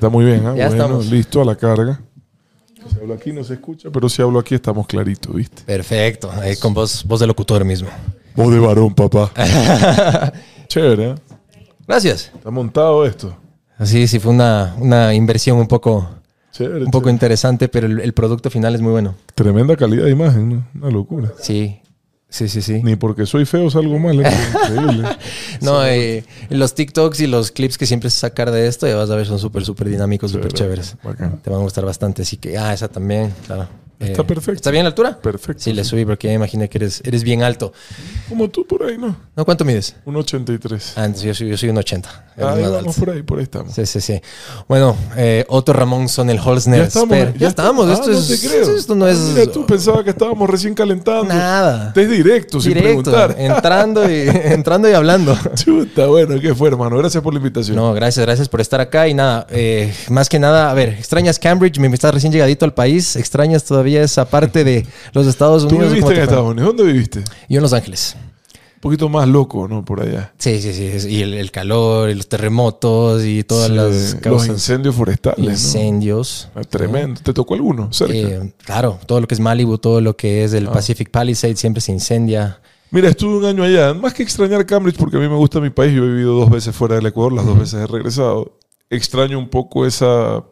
está muy bien, ¿ah? Ya Bueno, estamos. listo a la carga. Si hablo aquí no se escucha, pero si hablo aquí estamos claritos, ¿viste? Perfecto. ahí con voz, voz de locutor mismo. Voz de varón, papá. Chévere, ¿eh? Gracias. Está montado esto. Así sí fue una, una inversión un poco, Chévere. un poco chévere. interesante, pero el, el producto final es muy bueno. Tremenda calidad de imagen, ¿no? Una locura. Sí, sí, sí, sí. Ni porque soy feo salgo mal, ¿eh? Increíble. No, eh, los TikToks y los clips que siempre sacar de esto, ya vas a ver, son súper, súper dinámicos, súper Chévere, chéveres. bacán. Te van a gustar bastante. Así que, ah, esa también, claro. Está Eh, perfecto. ¿Está bien la altura? Perfecto. Sí, le subí porque ya me imaginé que eres, eres bien alto. Como tú por ahí, ¿no? ¿No? ¿Cuánto mides? Un 83. Ah, entonces yo soy, yo soy un 80. Eres Ah, ahí vamos por ahí, por ahí estamos. Sí, sí, sí. Bueno, eh, Otto Ramón son el Holzner. Ya estamos. Ya, estamos. Ah, esto, no es, te creo. esto no es Mira, tú pensabas que estábamos recién calentando. nada. Es directo, sin Directo, preguntar. entrando y, entrando y hablando. Chuta, bueno, ¿qué fue, hermano? Gracias por la invitación. No, gracias, gracias por estar acá. Y nada, eh, más que nada, a ver, ¿extrañas Cambridge? Me estás recién llegadito al país. ¿Extrañas todavía esa parte de los Estados ¿Tú Unidos? viviste ¿Cómo en? Estados Unidos? ¿Dónde viviste? Yo en Los Ángeles. Un poquito más loco, ¿no? Por allá. Sí, sí, sí. Y el, el calor, y los terremotos y todas Sí, las los incendios forestales. Incendios. Ah, Tremendo. ¿Te tocó alguno? Cerca. Eh, claro, todo lo que es Malibu, todo lo que es el Ah. Pacific Palisades siempre se incendia. Mira, estuve un año allá. Más que extrañar Cambridge, porque a mí me gusta mi país. Yo he vivido dos veces fuera del Ecuador, las dos veces he regresado. Extraño un poco esa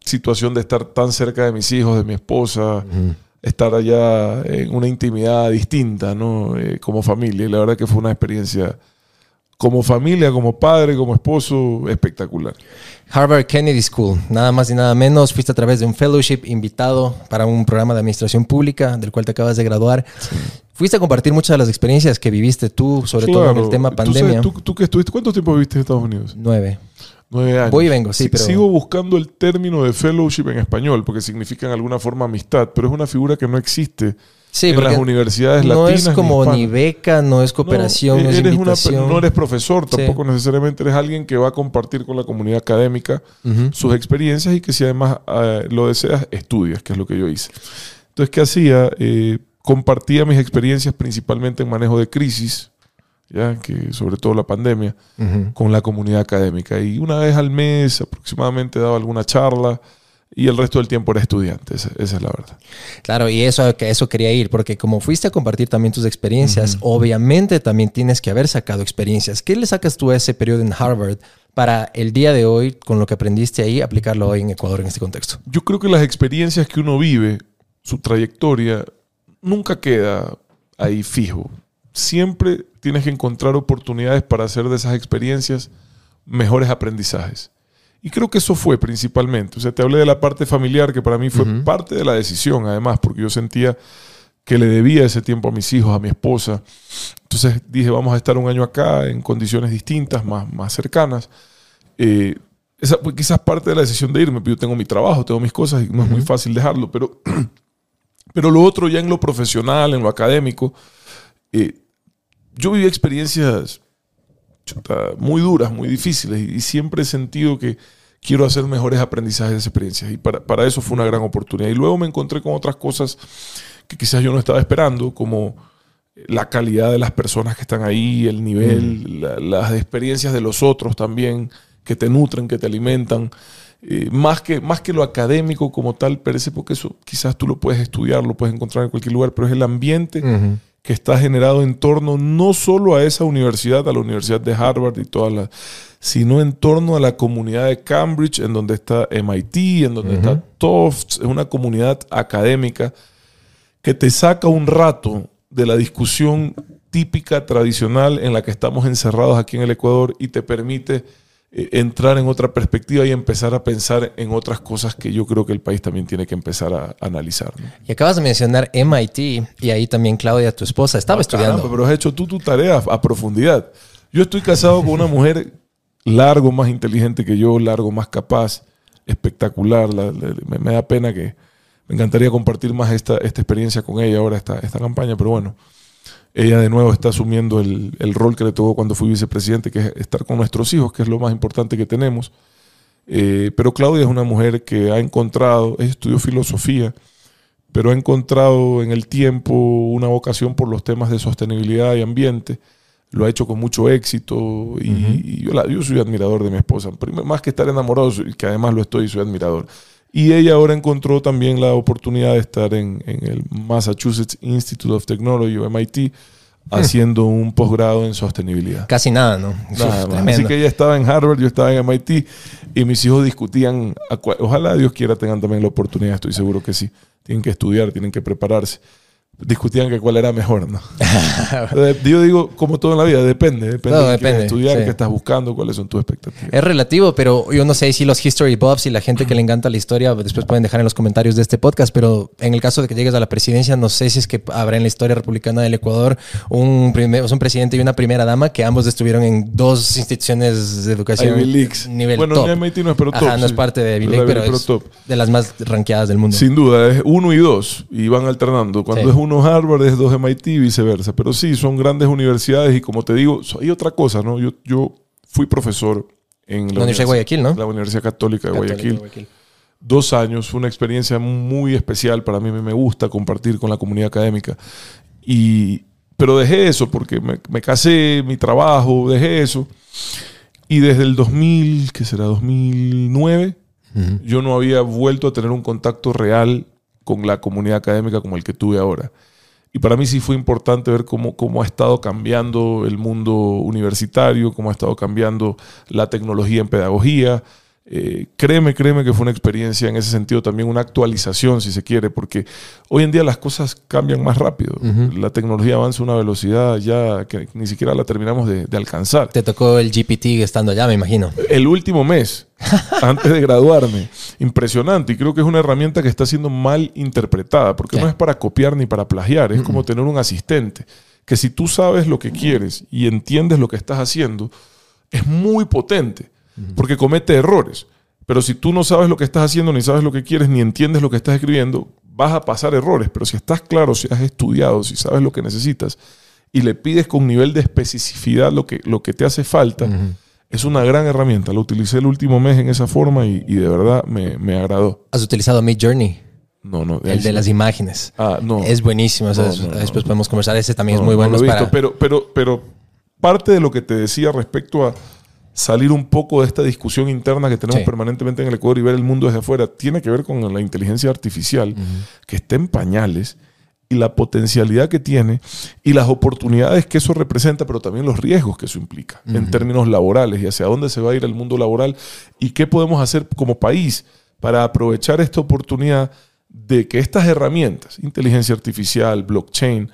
situación de estar tan cerca de mis hijos, de mi esposa, estar allá en una intimidad distinta, ¿no? Eh, como familia. Y la verdad que fue una experiencia como familia, como padre, como esposo, espectacular. Harvard Kennedy School, nada más y nada menos. Fuiste a través de un fellowship invitado para un programa de administración pública del cual te acabas de graduar. Fuiste a compartir muchas de las experiencias que viviste tú, sobre todo en el tema Tú sabes, pandemia. ¿Tú, tú que estuviste, ¿Cuánto tiempo viviste en Estados Unidos? Nueve. Nueve años. Voy y vengo, sí, pero- Sigo buscando el término de fellowship en español, porque significa en alguna forma amistad, pero es una figura que no existe Sí, en las universidades no latinas. es como ni beca, no es cooperación, no, es una- invitación. no eres profesor, Sí. tampoco necesariamente eres alguien que va a compartir con la comunidad académica sus experiencias y que si además eh, lo deseas, estudias, que es lo que yo hice. Entonces, ¿qué hacía? Eh, compartía mis experiencias principalmente en manejo de crisis, ya que sobre todo la pandemia, con la comunidad académica. Y una vez al mes aproximadamente daba alguna charla y el resto del tiempo era estudiante, esa, esa es la verdad. Claro, y eso eso quería ir, porque como fuiste a compartir también tus experiencias, obviamente también tienes que haber sacado experiencias. ¿Qué le sacas tú a ese periodo en Harvard para el día de hoy, con lo que aprendiste ahí, aplicarlo hoy en Ecuador en este contexto? Yo creo que las experiencias que uno vive, su trayectoria, nunca queda ahí fijo. Siempre tienes que encontrar oportunidades para hacer de esas experiencias mejores aprendizajes. Y creo que eso fue principalmente. O sea, te hablé de la parte familiar, que para mí fue Ujú. parte de la decisión, además, porque yo sentía que le debía ese tiempo a mis hijos, a mi esposa. Entonces dije, vamos a estar un año acá en condiciones distintas, más, más cercanas. Eh, esa fue quizás parte de la decisión de irme, yo tengo mi trabajo, tengo mis cosas y no es muy fácil dejarlo, pero, pero lo otro ya en lo profesional, en lo académico, eh, yo viví experiencias muy duras, muy difíciles y, siempre he sentido que quiero hacer mejores aprendizajes de esas experiencias y para, para eso fue una gran oportunidad. Y luego me encontré con otras cosas que quizás yo no estaba esperando, como la calidad de las personas que están ahí, el nivel, la- las experiencias de los otros también, que te nutren, que te alimentan. Eh, más, que, más que lo académico como tal, parece porque eso quizás tú lo puedes estudiar, lo puedes encontrar en cualquier lugar, pero es el ambiente que está generado en torno no solo a esa universidad, a la Universidad de Harvard y todas las, sino en torno a la comunidad de Cambridge, en donde está MIT, en donde está Tufts, es una comunidad académica que te saca un rato de la discusión típica, tradicional en la que estamos encerrados aquí en el Ecuador y te permite eh, entrar en otra perspectiva y empezar a pensar en otras cosas que yo creo que el país también tiene que empezar a analizar. ¿no? Y acabas de mencionar MIT y ahí también Claudia, tu esposa, estaba Ah, estudiando. caramba, pero has hecho tú tu tarea a, profundidad. Yo estoy casado con una mujer largo más inteligente que yo, largo más capaz, espectacular. La- la- me, me da pena que me encantaría compartir más esta, esta experiencia con ella ahora, esta, esta campaña, pero bueno. Ella de nuevo está asumiendo el, el rol que le tocó cuando fui vicepresidente, que es estar con nuestros hijos, que es lo más importante que tenemos. Eh, pero Claudia es una mujer que ha encontrado, ella estudió filosofía, pero ha encontrado en el tiempo una vocación por los temas de sostenibilidad y ambiente. Lo ha hecho con mucho éxito y, y yo, la- yo soy admirador de mi esposa. Primero, más que estar enamorado, soy- que además lo estoy, soy admirador. Y ella ahora encontró también la oportunidad de estar en, en el Massachusetts Institute of Technology, o MIT, haciendo un posgrado en sostenibilidad. Casi nada, ¿no? Nada más. Así que ella estaba en Harvard, yo estaba en MIT y mis hijos discutían. Ojalá Dios quiera tengan también la oportunidad, estoy seguro que sí. Tienen que estudiar, tienen que prepararse. Discutían que cuál era mejor, ¿no? Yo digo, como todo en la vida, depende. Depende de qué estudiar, sí. qué estás buscando, cuáles son tus expectativas. Es relativo, pero yo no sé si los history buffs y la gente que le encanta la historia después pueden dejar en los comentarios de este podcast, pero en el caso de que llegues a la presidencia, no sé si es que habrá en la historia republicana del Ecuador un, primer, un presidente y una primera dama que ambos estuvieron en dos instituciones de educación Ivy nivel Bueno, top. MIT no es, pero Ajá, top, no es parte de Ivy League, pero, pero es top. de las más rankeadas del mundo. Sin duda, es uno y dos y van alternando. Cuando Sí. es uno Harvard, es dos MIT y viceversa. Pero sí, son grandes universidades y como te digo, hay otra cosa, ¿no? Yo, yo fui profesor en la, La Universidad de Guayaquil, ¿no? la Universidad Católica de Católica Guayaquil. de Guayaquil. Dos años, fue una experiencia muy especial para mí. Me gusta compartir con la comunidad académica. Y, pero dejé eso porque me, me casé, mi trabajo, dejé eso. Y desde el 2000, ¿qué será? 2009, Ujú. yo no había vuelto a tener un contacto real con la comunidad académica como el que tuve ahora. Y para mí sí fue importante ver cómo, cómo ha estado cambiando el mundo universitario, cómo ha estado cambiando la tecnología en pedagogía. Eh, créeme, créeme que fue una experiencia en ese sentido, también una actualización, si se quiere, porque hoy en día las cosas cambian más rápido. La tecnología avanza a una velocidad ya que ni siquiera la terminamos de- de alcanzar Te tocó el GPT estando allá, me imagino. el último mes, antes de graduarme. Impresionante. Y creo que es una herramienta que está siendo mal interpretada, porque Sí. no es para copiar ni para plagiar, es como tener un asistente, que si tú sabes lo que quieres y entiendes lo que estás haciendo, es muy potente, porque comete errores. Pero si tú no sabes lo que estás haciendo, ni sabes lo que quieres, ni entiendes lo que estás escribiendo, vas a pasar errores. Pero si estás claro, si has estudiado, si sabes lo que necesitas y le pides con nivel de especificidad lo que, lo que te hace falta, es una gran herramienta. Lo utilicé el último mes en esa forma y, y de verdad me, me agradó. Has utilizado Mid Journey, No, no. el de las imágenes. Ah, no. Es buenísimo. o sea, No, es- no, no. después podemos conversar. Ese también es muy no bueno. lo he visto, para- pero, pero, pero parte de lo que te decía respecto a salir un poco de esta discusión interna que tenemos Sí. permanentemente en el Ecuador y ver el mundo desde afuera, tiene que ver con la inteligencia artificial que está en pañales y la potencialidad que tiene y las oportunidades que eso representa, pero también los riesgos que eso implica en términos laborales y hacia dónde se va a ir el mundo laboral y qué podemos hacer como país para aprovechar esta oportunidad de que estas herramientas, inteligencia artificial, blockchain,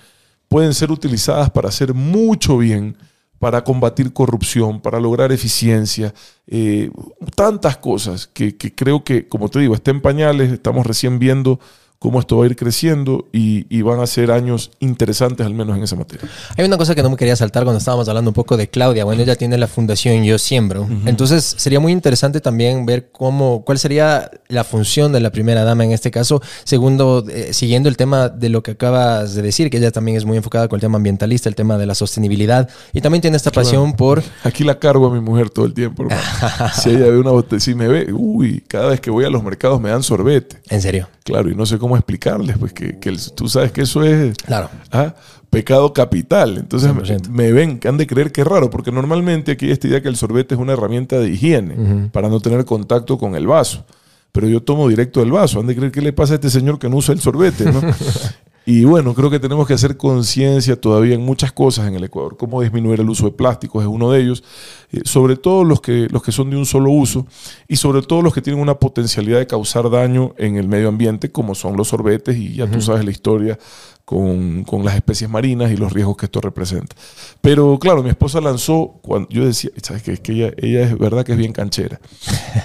pueden ser utilizadas para hacer mucho bien, para combatir corrupción, para lograr eficiencia, eh, tantas cosas que, que creo que, como te digo, está en pañales, estamos recién viendo cómo esto va a ir creciendo y, y van a ser años interesantes al menos en esa materia. Hay una cosa que no me quería saltar cuando estábamos hablando un poco de Claudia. Bueno, ella tiene la fundación Yo Siembro. Entonces, sería muy interesante también ver cómo, cuál sería la función de la primera dama en este caso. Segundo, eh, siguiendo el tema de lo que acabas de decir, que ella también es muy enfocada con el tema ambientalista, el tema de la sostenibilidad. Y también tiene esta pasión por... Aquí la cargo a mi mujer todo el tiempo. si ella ve una botella, si me ve, uy, cada vez que voy a los mercados me dan sorbete. En serio. Claro, y no sé cómo explicarles, pues que, tú sabes que eso es Claro. ah, pecado capital. Entonces me, 100%. me ven, que han de creer que es raro, porque normalmente aquí hay esta idea que el sorbete es una herramienta de higiene para no tener contacto con el vaso. Pero yo tomo directo del vaso. Han de creer qué le pasa a este señor que no usa el sorbete, ¿no? Y bueno, creo que tenemos que hacer conciencia todavía en muchas cosas en el Ecuador. Cómo disminuir el uso de plásticos es uno de ellos. Eh, sobre todo los que, los que son de un solo uso y sobre todo los que tienen una potencialidad de causar daño en el medio ambiente, como son los sorbetes y ya tú sabes la historia con, con las especies marinas y los riesgos que esto representa. Pero claro, mi esposa lanzó, cuando yo decía, ¿sabes qué? Es que ella, ella es verdad que es bien canchera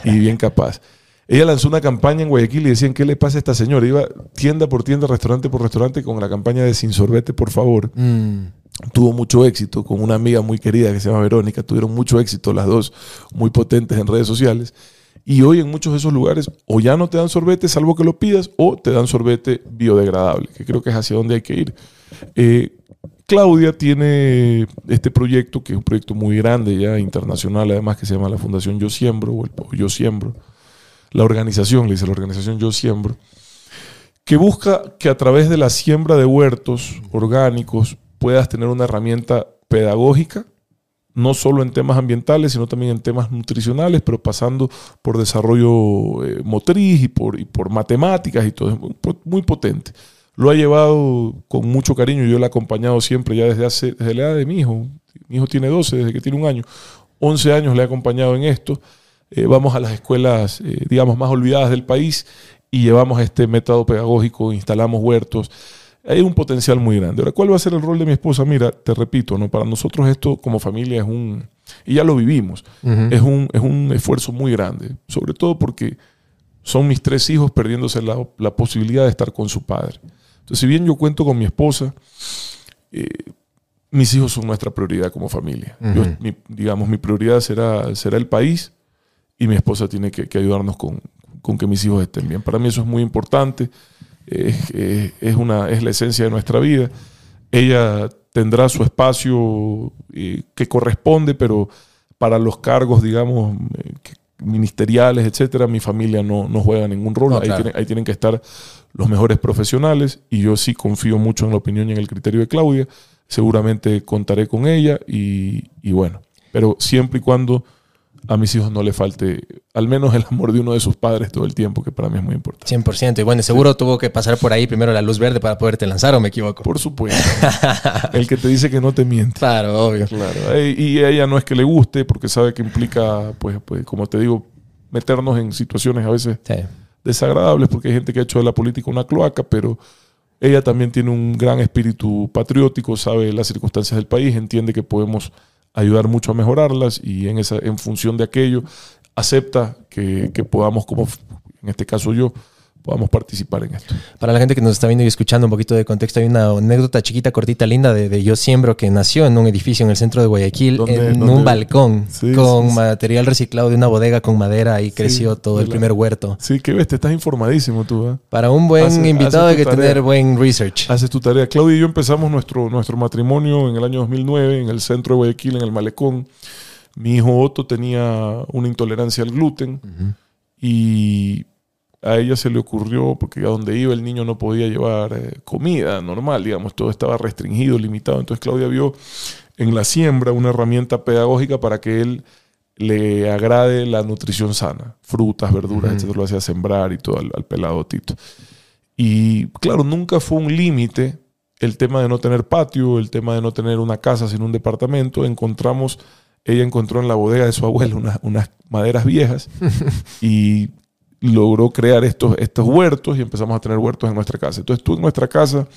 y bien capaz. Ella lanzó una campaña en Guayaquil y decían, ¿qué le pasa a esta señora? Iba tienda por tienda, restaurante por restaurante con la campaña de Sin Sorbete, por favor. Mm, Tuvo mucho éxito con una amiga muy querida que se llama Verónica. Tuvieron mucho éxito las dos, muy potentes en redes sociales. Y hoy en muchos de esos lugares o ya no te dan sorbete, salvo que lo pidas, o te dan sorbete biodegradable, que creo que es hacia donde hay que ir. Eh, Claudia tiene este proyecto, que es un proyecto muy grande ya, internacional, además que se llama la Fundación Yo Siembro, o el o Yo Siembro. La organización, le dice la organización Yo Siembro, que busca que a través de la siembra de huertos orgánicos puedas tener una herramienta pedagógica, no solo en temas ambientales, sino también en temas nutricionales, pero pasando por desarrollo eh, motriz y por, matemáticas y todo, muy, muy potente. Lo ha llevado con mucho cariño, yo le he acompañado siempre, ya desde, hace, desde la edad de mi hijo. Mi hijo tiene 12, desde que tiene un año. 11 años le he acompañado en esto. Eh, vamos a las escuelas, eh, digamos, más olvidadas del país y llevamos este método pedagógico, instalamos huertos. Hay un potencial muy grande. Ahora, ¿cuál va a ser el rol de mi esposa? Mira, te repito, ¿no? para nosotros esto como familia es un, y ya lo vivimos, es, un, es un esfuerzo muy grande, sobre todo porque son mis tres hijos perdiéndose la, la posibilidad de estar con su padre. Entonces, si bien yo cuento con mi esposa, eh, mis hijos son nuestra prioridad como familia. Yo, mi- digamos, mi prioridad será, será el país y mi esposa tiene que, que ayudarnos con, con que mis hijos estén bien. Para mí eso es muy importante, es, es- es una, es la esencia de nuestra vida. Ella tendrá su espacio eh, que corresponde, pero para los cargos, digamos, eh, ministeriales, etcétera, mi familia no, no juega ningún rol. No, ahí, claro. tienen, ahí tienen que estar los mejores profesionales y yo sí confío mucho en la opinión y en el criterio de Claudia. Seguramente contaré con ella y, y bueno, pero siempre y cuando a mis hijos no le falte al menos el amor de uno de sus padres todo el tiempo, que para mí es muy importante. 100%. Y bueno, seguro tuvo que pasar por ahí primero la luz verde para poderte lanzar, ¿o me equivoco? Por supuesto. el que te dice que no te miente. Claro, obvio. Claro. Y a ella no es que le guste, porque sabe que implica, pues, pues, como te digo, meternos en situaciones a veces Sí. desagradables, porque hay gente que ha hecho de la política una cloaca, pero ella también tiene un gran espíritu patriótico, sabe las circunstancias del país, entiende que podemos ayudar mucho a mejorarlas y en, esa, en función de aquello acepta que, que podamos, como en este caso yo, podamos participar en esto. Para la gente que nos está viendo y escuchando un poquito de contexto, hay una anécdota chiquita, cortita, linda de, de Yo Siembro que nació en un edificio en el centro de Guayaquil, ¿Dónde- en dónde? un balcón, Sí, con sí, material reciclado de una bodega con madera y creció todo el la- primer huerto. Sí, que ves, te estás informadísimo tú. ¿eh? Para un buen Hace- invitado hace hay que tarea. tener buen research. Haces tu tarea. Claudia y yo empezamos nuestro, nuestro matrimonio en el año 2009 en el centro de Guayaquil, en el Malecón. Mi hijo Otto tenía una intolerancia al gluten y a ella se le ocurrió, porque a donde iba el niño no podía llevar eh, comida normal, digamos, todo estaba restringido, limitado. Entonces Claudia vio en la siembra una herramienta pedagógica para que él le agrade la nutrición sana, frutas, verduras, etcétera, lo hacía sembrar y todo al, al pelado Tito. Y claro, nunca fue un límite el tema de no tener patio, el tema de no tener una casa sino un departamento. Encontramos, ella encontró en la bodega de su abuelo unas maderas viejas y logró crear estos, estos huertos y empezamos a tener huertos en nuestra casa. Entonces tú en nuestra casa,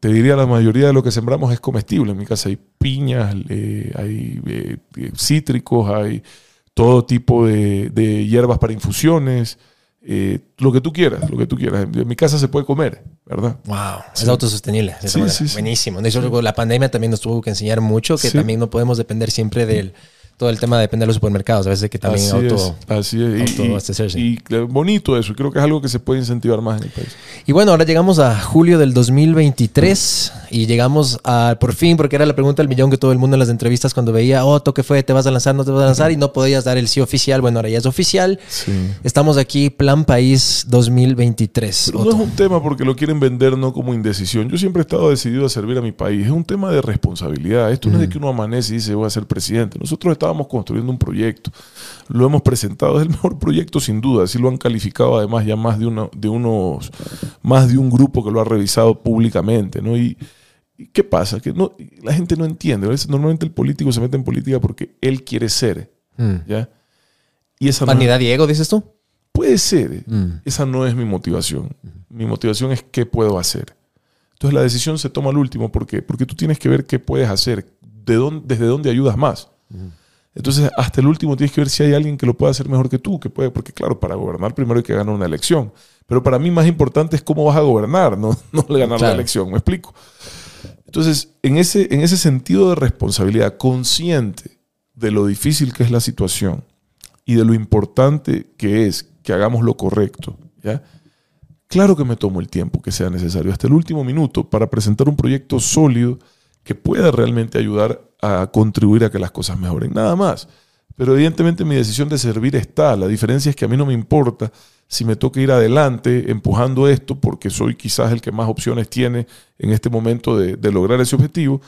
te diría la mayoría de lo que sembramos es comestible. En mi casa hay piñas, eh, hay eh, eh, cítricos, hay todo tipo de, de hierbas para infusiones, eh, lo que tú quieras, lo que tú quieras. En mi casa se puede comer, ¿verdad? Wow, es autosostenible. de Sí, sí. Buenísimo. De hecho, la pandemia también nos tuvo que enseñar mucho que también no podemos depender siempre del todo el tema depende de los supermercados. A veces que también así auto. es, así es. Y- autoabastecerse. Y, y, eh, bonito eso, creo que es algo que se puede incentivar más en el país. Y bueno, ahora llegamos a julio del 2023 y llegamos a por fin, porque era la pregunta del millón que todo el mundo en las entrevistas cuando veía, Otto, ¿qué fue? ¿Te vas a lanzar? ¿No te vas a lanzar? Y no podías dar el sí oficial. Bueno, ahora ya es oficial. Sí. Estamos aquí, Plan País 2023. Pero no es un tema porque lo quieren vender no como indecisión. Yo siempre he estado decidido a servir a mi país. Es un tema de responsabilidad. Esto no es de que uno amanece y dice voy a ser presidente. Nosotros estábamos construyendo un proyecto. Lo hemos presentado. Es el mejor proyecto sin duda. Así lo han calificado además ya más de, uno, de unos, más de un grupo que lo ha revisado públicamente. ¿no? Y, y ¿qué pasa? Que no, la gente no entiende. Normalmente el político se mete en política porque él quiere ser. Mm. ¿ya? Y esa no es- ¿Vanidad Diego, dices tú? Puede ser. Mm. Esa no es mi motivación. Mi motivación es qué puedo hacer. Entonces la decisión se toma al último. ¿Por qué? Porque tú tienes que ver qué puedes hacer, de dónde, desde dónde ayudas más. Entonces hasta el último tienes que ver si hay alguien que lo pueda hacer mejor que tú, que puede, porque claro, para gobernar primero hay que ganar una elección. Pero para mí más importante es cómo vas a gobernar, no, no ganar la elección. ¿Me explico? Entonces, en ese, en ese sentido de responsabilidad, consciente de lo difícil que es la situación y de lo importante que es que hagamos lo correcto, ¿ya? Claro que me tomo el tiempo que sea necesario, hasta el último minuto, para presentar un proyecto sólido que pueda realmente ayudar a contribuir a que las cosas mejoren. Nada más. Pero evidentemente mi decisión de servir está. La diferencia es que a mí no me importa si me toca ir adelante empujando esto porque soy quizás el que más opciones tiene en este momento de, de lograr ese objetivo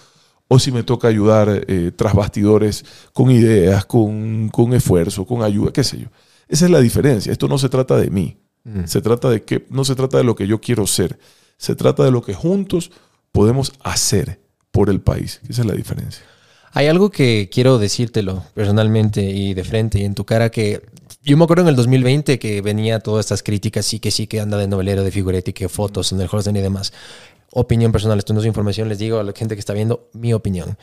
o si me toca ayudar eh, tras bastidores con ideas, con, con, esfuerzo, con ayuda, qué sé yo. Esa es la diferencia. Esto no se trata de mí. Mm. Se trata de que, no se trata de lo que yo quiero ser. Se trata de lo que juntos podemos hacer por el país. Esa es la diferencia. Hay algo que quiero decírtelo personalmente y de frente y en tu cara que yo me acuerdo en el 2020 que venía todas estas críticas, sí que sí que anda de novelero, de figuretti, que fotos en el Horsen y demás opinión personal, esto no es información, les digo a la gente que está viendo mi opinión.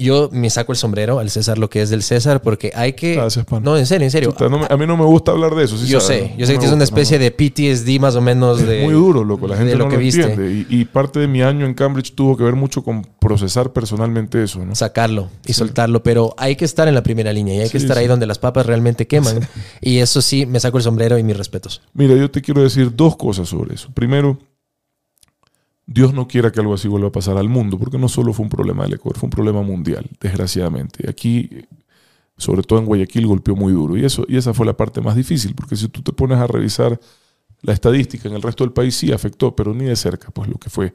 Yo me saco el sombrero al César lo que es del César porque hay que... Gracias, pan. No, en serio, en serio. a mí no me gusta hablar de eso. ¿sí yo sé, yo sé que es una especie de PTSD más o menos de... Muy duro, loco. La gente no lo, que entiende. Y, parte de mi año en Cambridge tuvo que ver mucho con procesar personalmente eso, ¿no? Sacarlo y soltarlo. Pero hay que estar en la primera línea y hay que estar ahí donde las papas realmente queman. y eso sí, me saco el sombrero y mis respetos. Mira, yo te quiero decir dos cosas sobre eso. Primero, Dios no quiera que algo así vuelva a pasar al mundo, porque no solo fue un problema del Ecuador, fue un problema mundial, desgraciadamente. Aquí, sobre todo en Guayaquil, golpeó muy duro. Y, eso, y esa fue la parte más difícil, porque si tú te pones a revisar la estadística en el resto del país, sí afectó, pero ni de cerca, pues lo que fue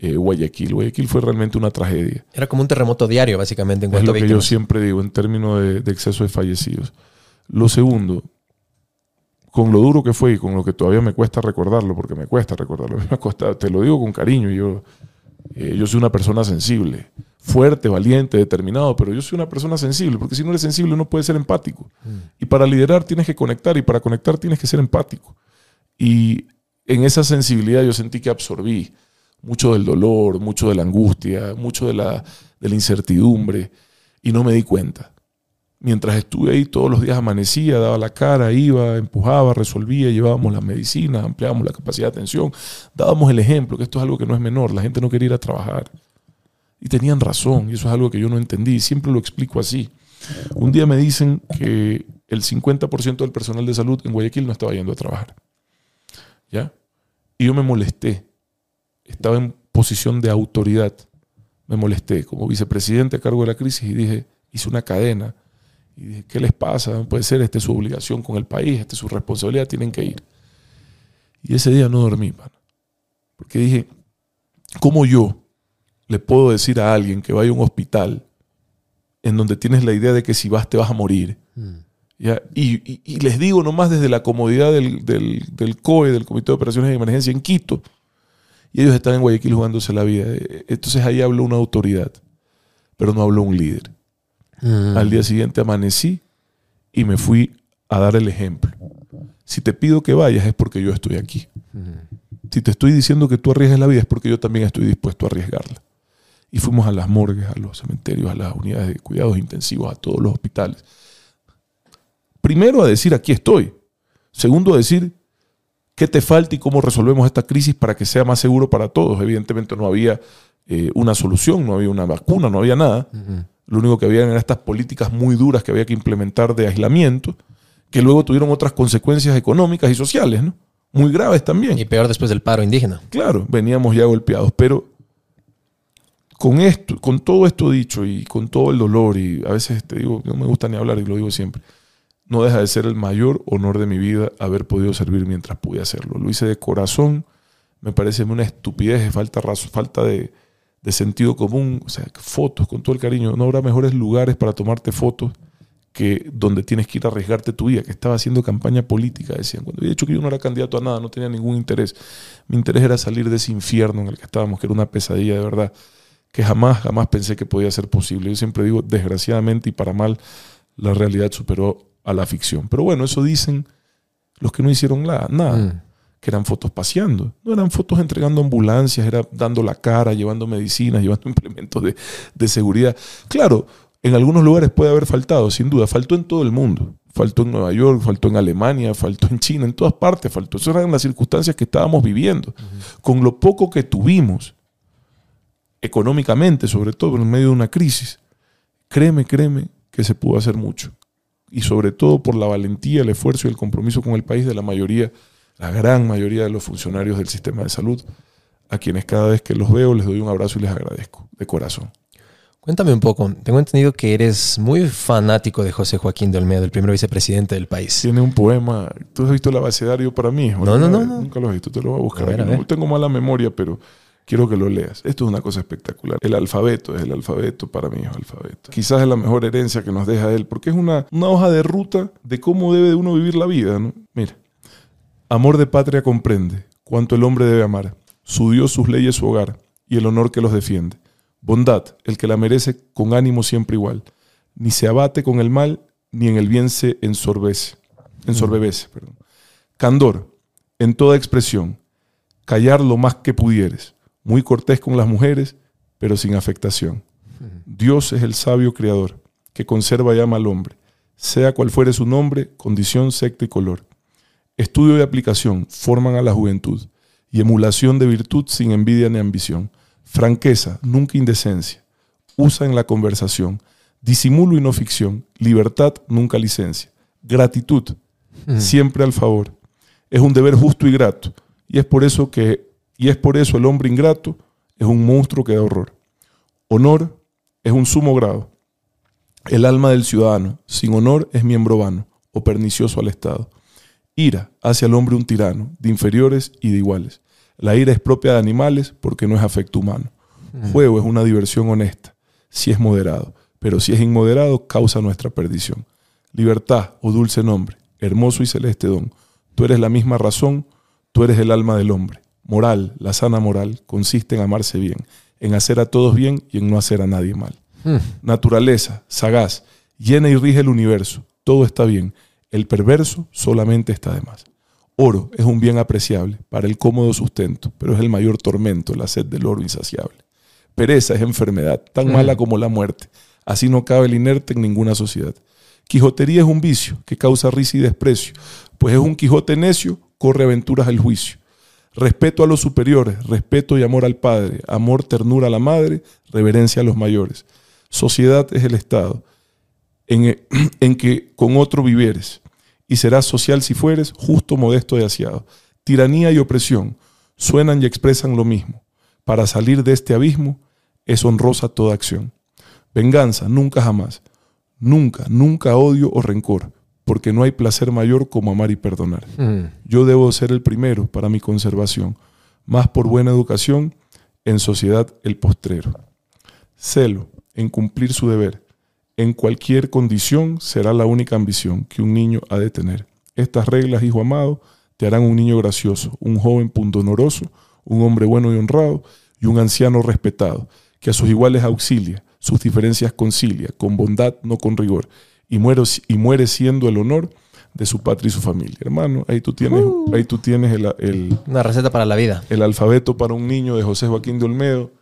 eh, Guayaquil. Guayaquil fue realmente una tragedia. Era como un terremoto diario, básicamente, en cuanto Es lo que yo siempre digo en términos de, de exceso de fallecidos. Lo segundo, con lo duro que fue y con lo que todavía me cuesta recordarlo, porque me cuesta recordarlo, me te lo digo con cariño, yo, eh, yo soy una persona sensible, fuerte, valiente, determinado, pero yo soy una persona sensible, porque si no eres sensible no puedes ser empático. Mm. Y para liderar tienes que conectar y para conectar tienes que ser empático. Y en esa sensibilidad yo sentí que absorbí mucho del dolor, mucho de la angustia, mucho de la, de la incertidumbre y no me di cuenta mientras estuve ahí todos los días amanecía, daba la cara, iba, empujaba, resolvía, llevábamos las medicinas, ampliábamos la capacidad de atención, dábamos el ejemplo, que esto es algo que no es menor, la gente no quería ir a trabajar. Y tenían razón, y eso es algo que yo no entendí, siempre lo explico así. Un día me dicen que el 50% del personal de salud en Guayaquil no estaba yendo a trabajar. ¿Ya? Y yo me molesté. Estaba en posición de autoridad. Me molesté como vicepresidente a cargo de la crisis y dije, hice una cadena y dije, ¿qué les pasa? puede ser, esta es su obligación con el país, esta es su responsabilidad, tienen que ir. Y ese día no dormí, man. Porque dije, ¿cómo yo le puedo decir a alguien que vaya a un hospital en donde tienes la idea de que si vas te vas a morir? Mm. Y, les digo nomás desde la comodidad del, del, del, COE, del Comité de Operaciones de Emergencia en Quito, y ellos están en Guayaquil jugándose la vida. Entonces ahí habló una autoridad, pero no habló un líder. Mm. Al día siguiente amanecí y me fui a dar el ejemplo. Si te pido que vayas es porque yo estoy aquí. Mm. Si te estoy diciendo que tú arriesgues la vida es porque yo también estoy dispuesto a arriesgarla. Y fuimos a las morgues, a los cementerios, a las unidades de cuidados intensivos, a todos los hospitales. Primero a decir, aquí estoy. Segundo a decir, qué te falta y cómo resolvemos esta crisis para que sea más seguro para todos. Evidentemente no había eh, una solución, no había una vacuna, no había nada. Lo único que había eran estas políticas muy duras que había que implementar de aislamiento, que luego tuvieron otras consecuencias económicas y sociales, ¿no? Muy graves también. Y peor después del paro indígena. Claro, veníamos ya golpeados, pero con esto, con todo esto dicho y con todo el dolor, y a veces te digo, no me gusta ni hablar y lo digo siempre, no deja de ser el mayor honor de mi vida haber podido servir mientras pude hacerlo. Lo hice de corazón, me parece una estupidez, falta, falta de, de sentido común, o sea, fotos con todo el cariño. No habrá mejores lugares para tomarte fotos que donde tienes que ir a arriesgarte tu vida, que estaba haciendo campaña política, decían. Cuando había dicho que yo no era candidato a nada, no tenía ningún interés. Mi interés era salir de ese infierno en el que estábamos, que era una pesadilla de verdad, que jamás, jamás pensé que podía ser posible. Yo siempre digo, desgraciadamente y para mal, la realidad superó a la ficción. Pero bueno, eso dicen los que no hicieron nada. Mm que eran fotos paseando, no eran fotos entregando ambulancias, era dando la cara, llevando medicinas, llevando implementos de, seguridad. Claro, en algunos lugares puede haber faltado, sin duda, faltó en todo el mundo. Faltó en Nueva York, faltó en Alemania, faltó en China, en todas partes faltó. Esas eran las circunstancias que estábamos viviendo. Con lo poco que tuvimos, económicamente, sobre todo en medio de una crisis, créeme, créeme que se pudo hacer mucho. Y sobre todo por la valentía, el esfuerzo y el compromiso con el país de la mayoría la gran mayoría de los funcionarios del sistema de salud, a quienes cada vez que los veo les doy un abrazo y les agradezco de corazón. Cuéntame un poco. Tengo entendido que eres muy fanático de José Joaquín de Olmedo, el primer vicepresidente del país. Tiene un poema. ¿Tú has visto el abecedario para mí? No, no, no, no. Nunca lo has visto. Te lo voy a buscar. A ver, aquí. a ver. No tengo mala memoria, pero quiero que lo leas. Esto es una cosa espectacular. El alfabeto es el alfabeto para mí, es alfabeto. Quizás es la mejor herencia que nos deja él, porque es una, una hoja de ruta de cómo debe uno vivir la vida. ¿no? Mira, amor de patria comprende cuánto el hombre debe amar, su Dios, sus leyes, su hogar y el honor que los defiende. Bondad, el que la merece con ánimo siempre igual, ni se abate con el mal, ni en el bien se ensorbece, ensorbebece. Perdón. Candor, en toda expresión, callar lo más que pudieres, muy cortés con las mujeres, pero sin afectación. Dios es el sabio creador, que conserva y ama al hombre, sea cual fuere su nombre, condición, secta y color. Estudio y aplicación forman a la juventud, y emulación de virtud sin envidia ni ambición. Franqueza, nunca indecencia. Usa en la conversación. Disimulo y no ficción. Libertad, nunca licencia. Gratitud, siempre al favor. Es un deber justo y grato. Y es por eso que, y es por eso el hombre ingrato es un monstruo que da horror. Honor es un sumo grado. El alma del ciudadano, sin honor, es miembro vano o pernicioso al Estado. Ira hacia el hombre un tirano, de inferiores y de iguales. La ira es propia de animales porque no es afecto humano. Juego es una diversión honesta, si es moderado, pero si es inmoderado causa nuestra perdición. Libertad, o dulce nombre, hermoso y celeste don. Tú eres la misma razón, tú eres el alma del hombre. Moral, la sana moral, consiste en amarse bien, en hacer a todos bien y en no hacer a nadie mal. Naturaleza, sagaz, llena y rige el universo. Todo está bien. El perverso solamente está de más. Oro es un bien apreciable para el cómodo sustento, pero es el mayor tormento, la sed del oro insaciable. Pereza es enfermedad, tan mala como la muerte. Así no cabe el inerte en ninguna sociedad. Quijotería es un vicio que causa risa y desprecio, pues es un Quijote necio, corre aventuras al juicio. Respeto a los superiores, respeto y amor al Padre, amor, ternura a la Madre, reverencia a los mayores. Sociedad es el Estado, en, en que con otro vivieres, y serás social si fueres, justo, modesto y aseado. Tiranía y opresión suenan y expresan lo mismo. Para salir de este abismo es honrosa toda acción. Venganza, nunca jamás. Nunca, nunca odio o rencor, porque no hay placer mayor como amar y perdonar. Yo debo ser el primero para mi conservación, más por buena educación, en sociedad el postrero. Celo en cumplir su deber, en cualquier condición será la única ambición que un niño ha de tener. Estas reglas, hijo amado, te harán un niño gracioso, un joven pundonoroso, un hombre bueno y honrado y un anciano respetado, que a sus iguales auxilia, sus diferencias concilia, con bondad, no con rigor, y muere, y muere siendo el honor de su patria y su familia. Hermano, ahí tú tienes, ahí tú tienes el, el, Una receta para la vida. el alfabeto para un niño de José Joaquín de Olmedo,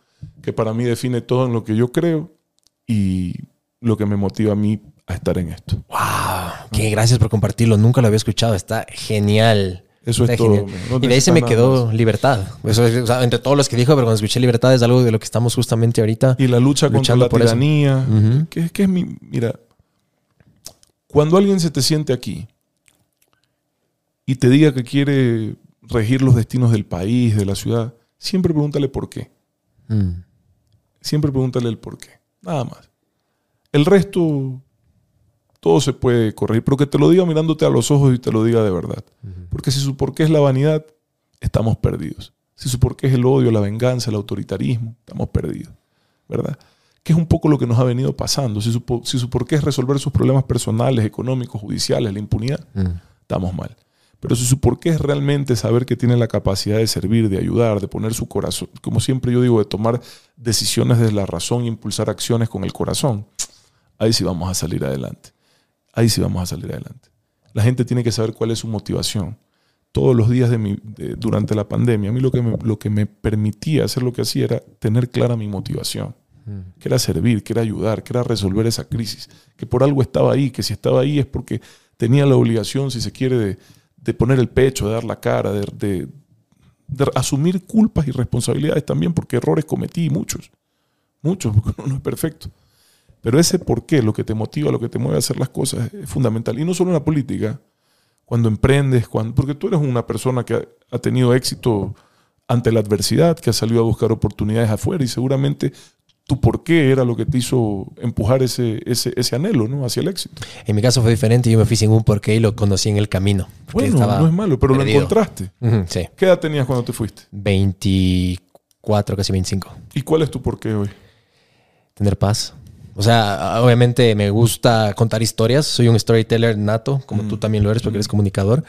que para mí define todo en lo que yo creo y lo que me motiva a mí a estar en esto. ¡Wow! Qué gracias por compartirlo. Nunca lo había escuchado. Está genial. Eso es todo, genial. no y de ahí se me quedó libertad. Eso es, o sea, entre todos los que dijo, pero cuando escuché libertad es algo de lo que estamos justamente ahorita. Y la lucha contra la por tiranía, Ujú. que, que es mi... Mira, cuando alguien se te siente aquí y te diga que quiere regir los destinos del país, de la ciudad, siempre pregúntale por qué. Mm. Siempre pregúntale el por qué. Nada más. El resto, todo se puede corregir, pero que te lo diga mirándote a los ojos y te lo diga de verdad. Porque si su por qué es la vanidad, estamos perdidos. Si su por qué es el odio, la venganza, el autoritarismo, estamos perdidos. ¿Verdad? Que es un poco lo que nos ha venido pasando. Si su, si su por qué es resolver sus problemas personales, económicos, judiciales, la impunidad, Mm. estamos mal. Pero si su por qué es realmente saber que tiene la capacidad de servir, de ayudar, de poner su corazón, como siempre yo digo, de tomar decisiones desde la razón e impulsar acciones con el corazón, ahí sí vamos a salir adelante. Ahí sí vamos a salir adelante. La gente tiene que saber cuál es su motivación. Todos los días de mi, de- durante la pandemia, a mí lo que, me, lo que me permitía hacer lo que hacía era tener clara mi motivación que era servir, que era ayudar, que era resolver esa crisis, que por algo estaba ahí, que si estaba ahí es porque tenía la obligación, si se quiere, de, de poner el pecho, de dar la cara, de, de- de asumir culpas y responsabilidades también, porque errores cometí, muchos, muchos, porque uno no es perfecto. Pero ese por qué, lo que te motiva, lo que te mueve a hacer las cosas, es fundamental. Y no solo en la política, cuando emprendes, cuando, porque tú eres una persona que ha, ha tenido éxito ante la adversidad, que has salido a buscar oportunidades afuera y seguramente tu por qué era lo que te hizo empujar ese, ese, ese anhelo ¿no? hacia el éxito. En mi caso fue diferente. Yo me fui sin un porqué y lo conocí en el camino. Bueno, no es malo, pero perdido. lo encontraste. Ujú, sí. ¿Qué edad tenías cuando te fuiste? 24, casi 25. ¿Y cuál es tu por qué hoy? Tener paz. O sea, obviamente me gusta contar historias. Soy un storyteller nato, como tú también lo eres porque eres comunicador.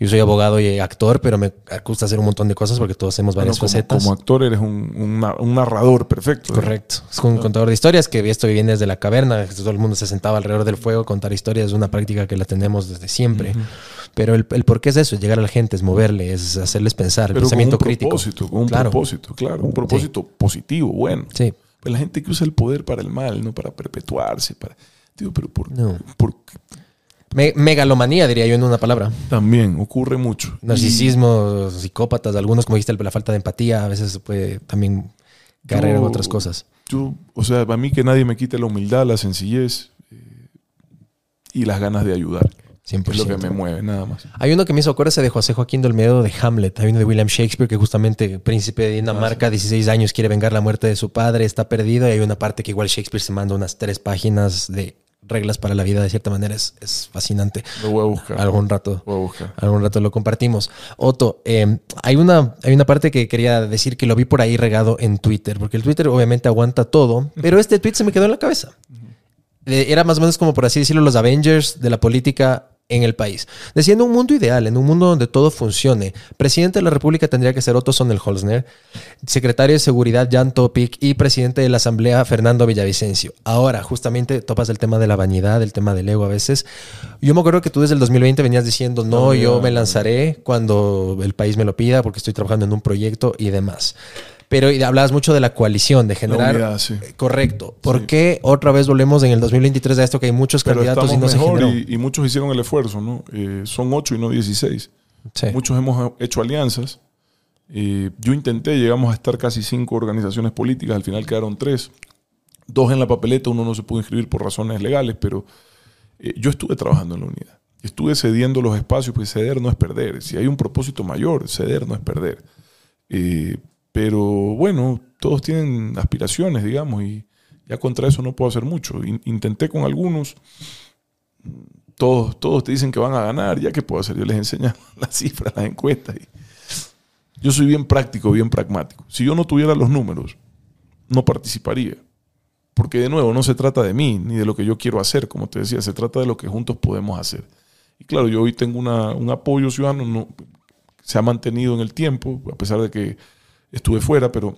Yo soy abogado y actor, pero me gusta hacer un montón de cosas porque todos hacemos varias Bueno, como, facetas. como actor eres un, un na- un narrador perfecto. ¿eh? Correcto. Es un contador de historias que esto viene desde la caverna. Todo el mundo se sentaba alrededor del fuego. Contar historias es una práctica que la tenemos desde siempre. Pero el, el por qué es eso, es llegar a la gente, es moverle, es hacerles pensar, el con pensamiento un crítico. propósito, con un Claro. propósito, claro. Un propósito positivo, bueno. Sí. Pues la gente que usa el poder para el mal, no para perpetuarse. Para... Digo, pero por, No. por- Me- megalomanía, diría yo en una palabra. también ocurre mucho. Narcisismo, psicópatas, algunos, como dijiste, la falta de empatía, a veces se puede también caer en otras cosas. Yo, o sea, para mí que nadie me quite la humildad, la sencillez eh, y las ganas de ayudar. 100%. Es lo que me mueve, nada más. Hay uno que me hizo acuerdarse de José Joaquín Dolmedo de Hamlet. Hay uno de William Shakespeare que justamente, príncipe de Dinamarca, 16 años, quiere vengar la muerte de su padre, está perdido. Y hay una parte que igual Shakespeare se manda unas tres páginas de reglas para la vida. De cierta manera es, es fascinante. Lo voy a buscar. Algún rato. Voy a buscar. Algún rato lo compartimos. Otto, eh, hay, una, hay una parte que quería decir que lo vi por ahí regado en Twitter, porque el Twitter obviamente aguanta todo, pero este tweet se me quedó en la cabeza. Eh, Era más o menos como por así decirlo los Avengers de la política en el país. En un mundo ideal, en un mundo donde todo funcione, presidente de la República tendría que ser Otto Sonnenholzner, secretario de Seguridad Jan Topic y presidente de la Asamblea Fernando Villavicencio. Ahora, justamente topas el tema de la vanidad, el tema del ego a veces. Yo me acuerdo que tú desde el 2020 venías diciendo, no, yo me lanzaré cuando el país me lo pida porque estoy trabajando en un proyecto y demás. Pero y hablabas mucho de la coalición, de generar... unidad, sí. Correcto. ¿Por qué otra vez volvemos en el 2023 a esto que hay muchos Pero candidatos y no se mejor generó? y, y muchos hicieron el esfuerzo, ¿no? Eh, son ocho y no 16. Sí. Muchos hemos hecho alianzas. Eh, yo intenté, llegamos a estar casi cinco organizaciones políticas, al final quedaron tres. Dos en la papeleta, uno no se pudo inscribir por razones legales, pero eh, yo estuve trabajando en la unidad. Estuve cediendo los espacios, pues ceder no es perder. Si hay un propósito mayor, ceder no es perder. Eh, pero bueno, todos tienen aspiraciones, digamos, y ya contra eso no puedo hacer mucho. In- intenté con algunos, todos, todos te dicen que van a ganar, ya que puedo hacer, yo les enseño las cifras, las encuestas. y- yo soy bien práctico, bien pragmático. Si yo no tuviera los números, no participaría. Porque de nuevo, no se trata de mí ni de lo que yo quiero hacer, como te decía, se trata de lo que juntos podemos hacer. Y claro, yo hoy tengo una- un apoyo ciudadano, no, se ha mantenido en el tiempo, a pesar de que estuve fuera, pero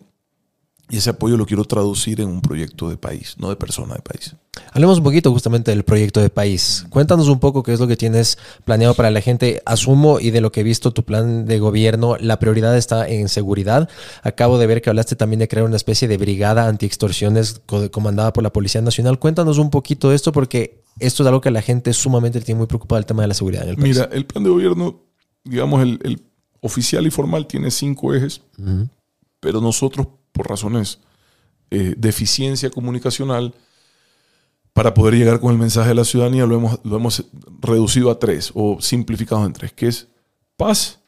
y ese apoyo lo quiero traducir en un proyecto de país, no de persona de país. Hablemos un poquito justamente del proyecto de país. Cuéntanos un poco qué es lo que tienes planeado para la gente. Asumo y de lo que he visto tu plan de gobierno, la prioridad está en seguridad. Acabo de ver que hablaste también de crear una especie de brigada anti-extorsiones co- comandada por la Policía Nacional. Cuéntanos un poquito de esto porque esto es algo que la gente sumamente tiene muy preocupada el tema de la seguridad en el país. Mira, el plan de gobierno, digamos, el, el oficial y formal tiene cinco ejes. Pero nosotros, por razones eh, de eficiencia comunicacional, para poder llegar con el mensaje de la ciudadanía, lo hemos, lo hemos reducido a tres o simplificado en tres, que es paz,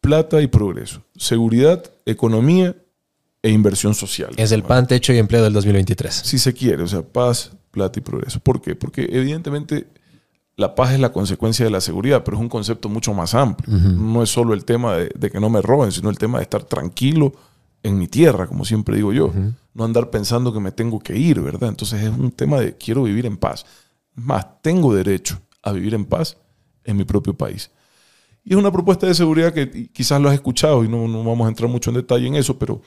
plata y progreso. Seguridad, economía e inversión social. Es el pan, techo y empleo del 2023. si se quiere, o sea, paz, plata y progreso. ¿Por qué? Porque evidentemente la paz es la consecuencia de la seguridad, pero es un concepto mucho más amplio. No es solo el tema de, de que no me roben, sino el tema de estar tranquilo en mi tierra, como siempre digo yo. No andar pensando que me tengo que ir, ¿verdad? Entonces es un tema de quiero vivir en paz. Más, tengo derecho a vivir en paz en mi propio país. Y es una propuesta de seguridad que quizás lo has escuchado y no, no vamos a entrar mucho en detalle en eso, pero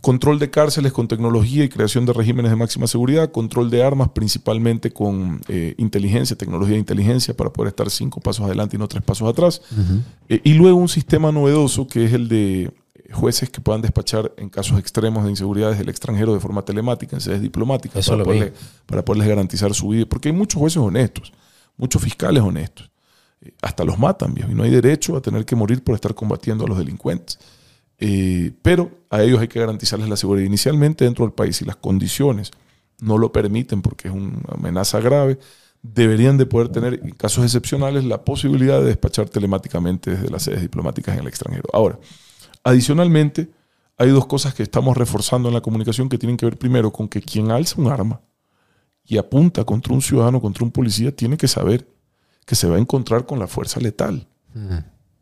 control de cárceles con tecnología y creación de regímenes de máxima seguridad, control de armas principalmente con eh, inteligencia, tecnología de inteligencia para poder estar cinco pasos adelante y no tres pasos atrás. Eh, y luego un sistema novedoso que es el de jueces que puedan despachar en casos extremos de inseguridad desde el extranjero de forma telemática, en sedes diplomáticas, para, poderle- poderles garantizar su vida. Porque hay muchos jueces honestos, muchos fiscales honestos. Eh, hasta los matan, viejo, y no hay derecho a tener que morir por estar combatiendo a los delincuentes. Eh, pero a ellos hay que garantizarles la seguridad inicialmente dentro del país. Si las condiciones no lo permiten porque es una amenaza grave, deberían de poder tener, en casos excepcionales, la posibilidad de despachar telemáticamente desde las sedes diplomáticas en el extranjero. Ahora, Adicionalmente, hay dos cosas que estamos reforzando en la comunicación que tienen que ver primero con que quien alza un arma y apunta contra un ciudadano, contra un policía, tiene que saber que se va a encontrar con la fuerza letal.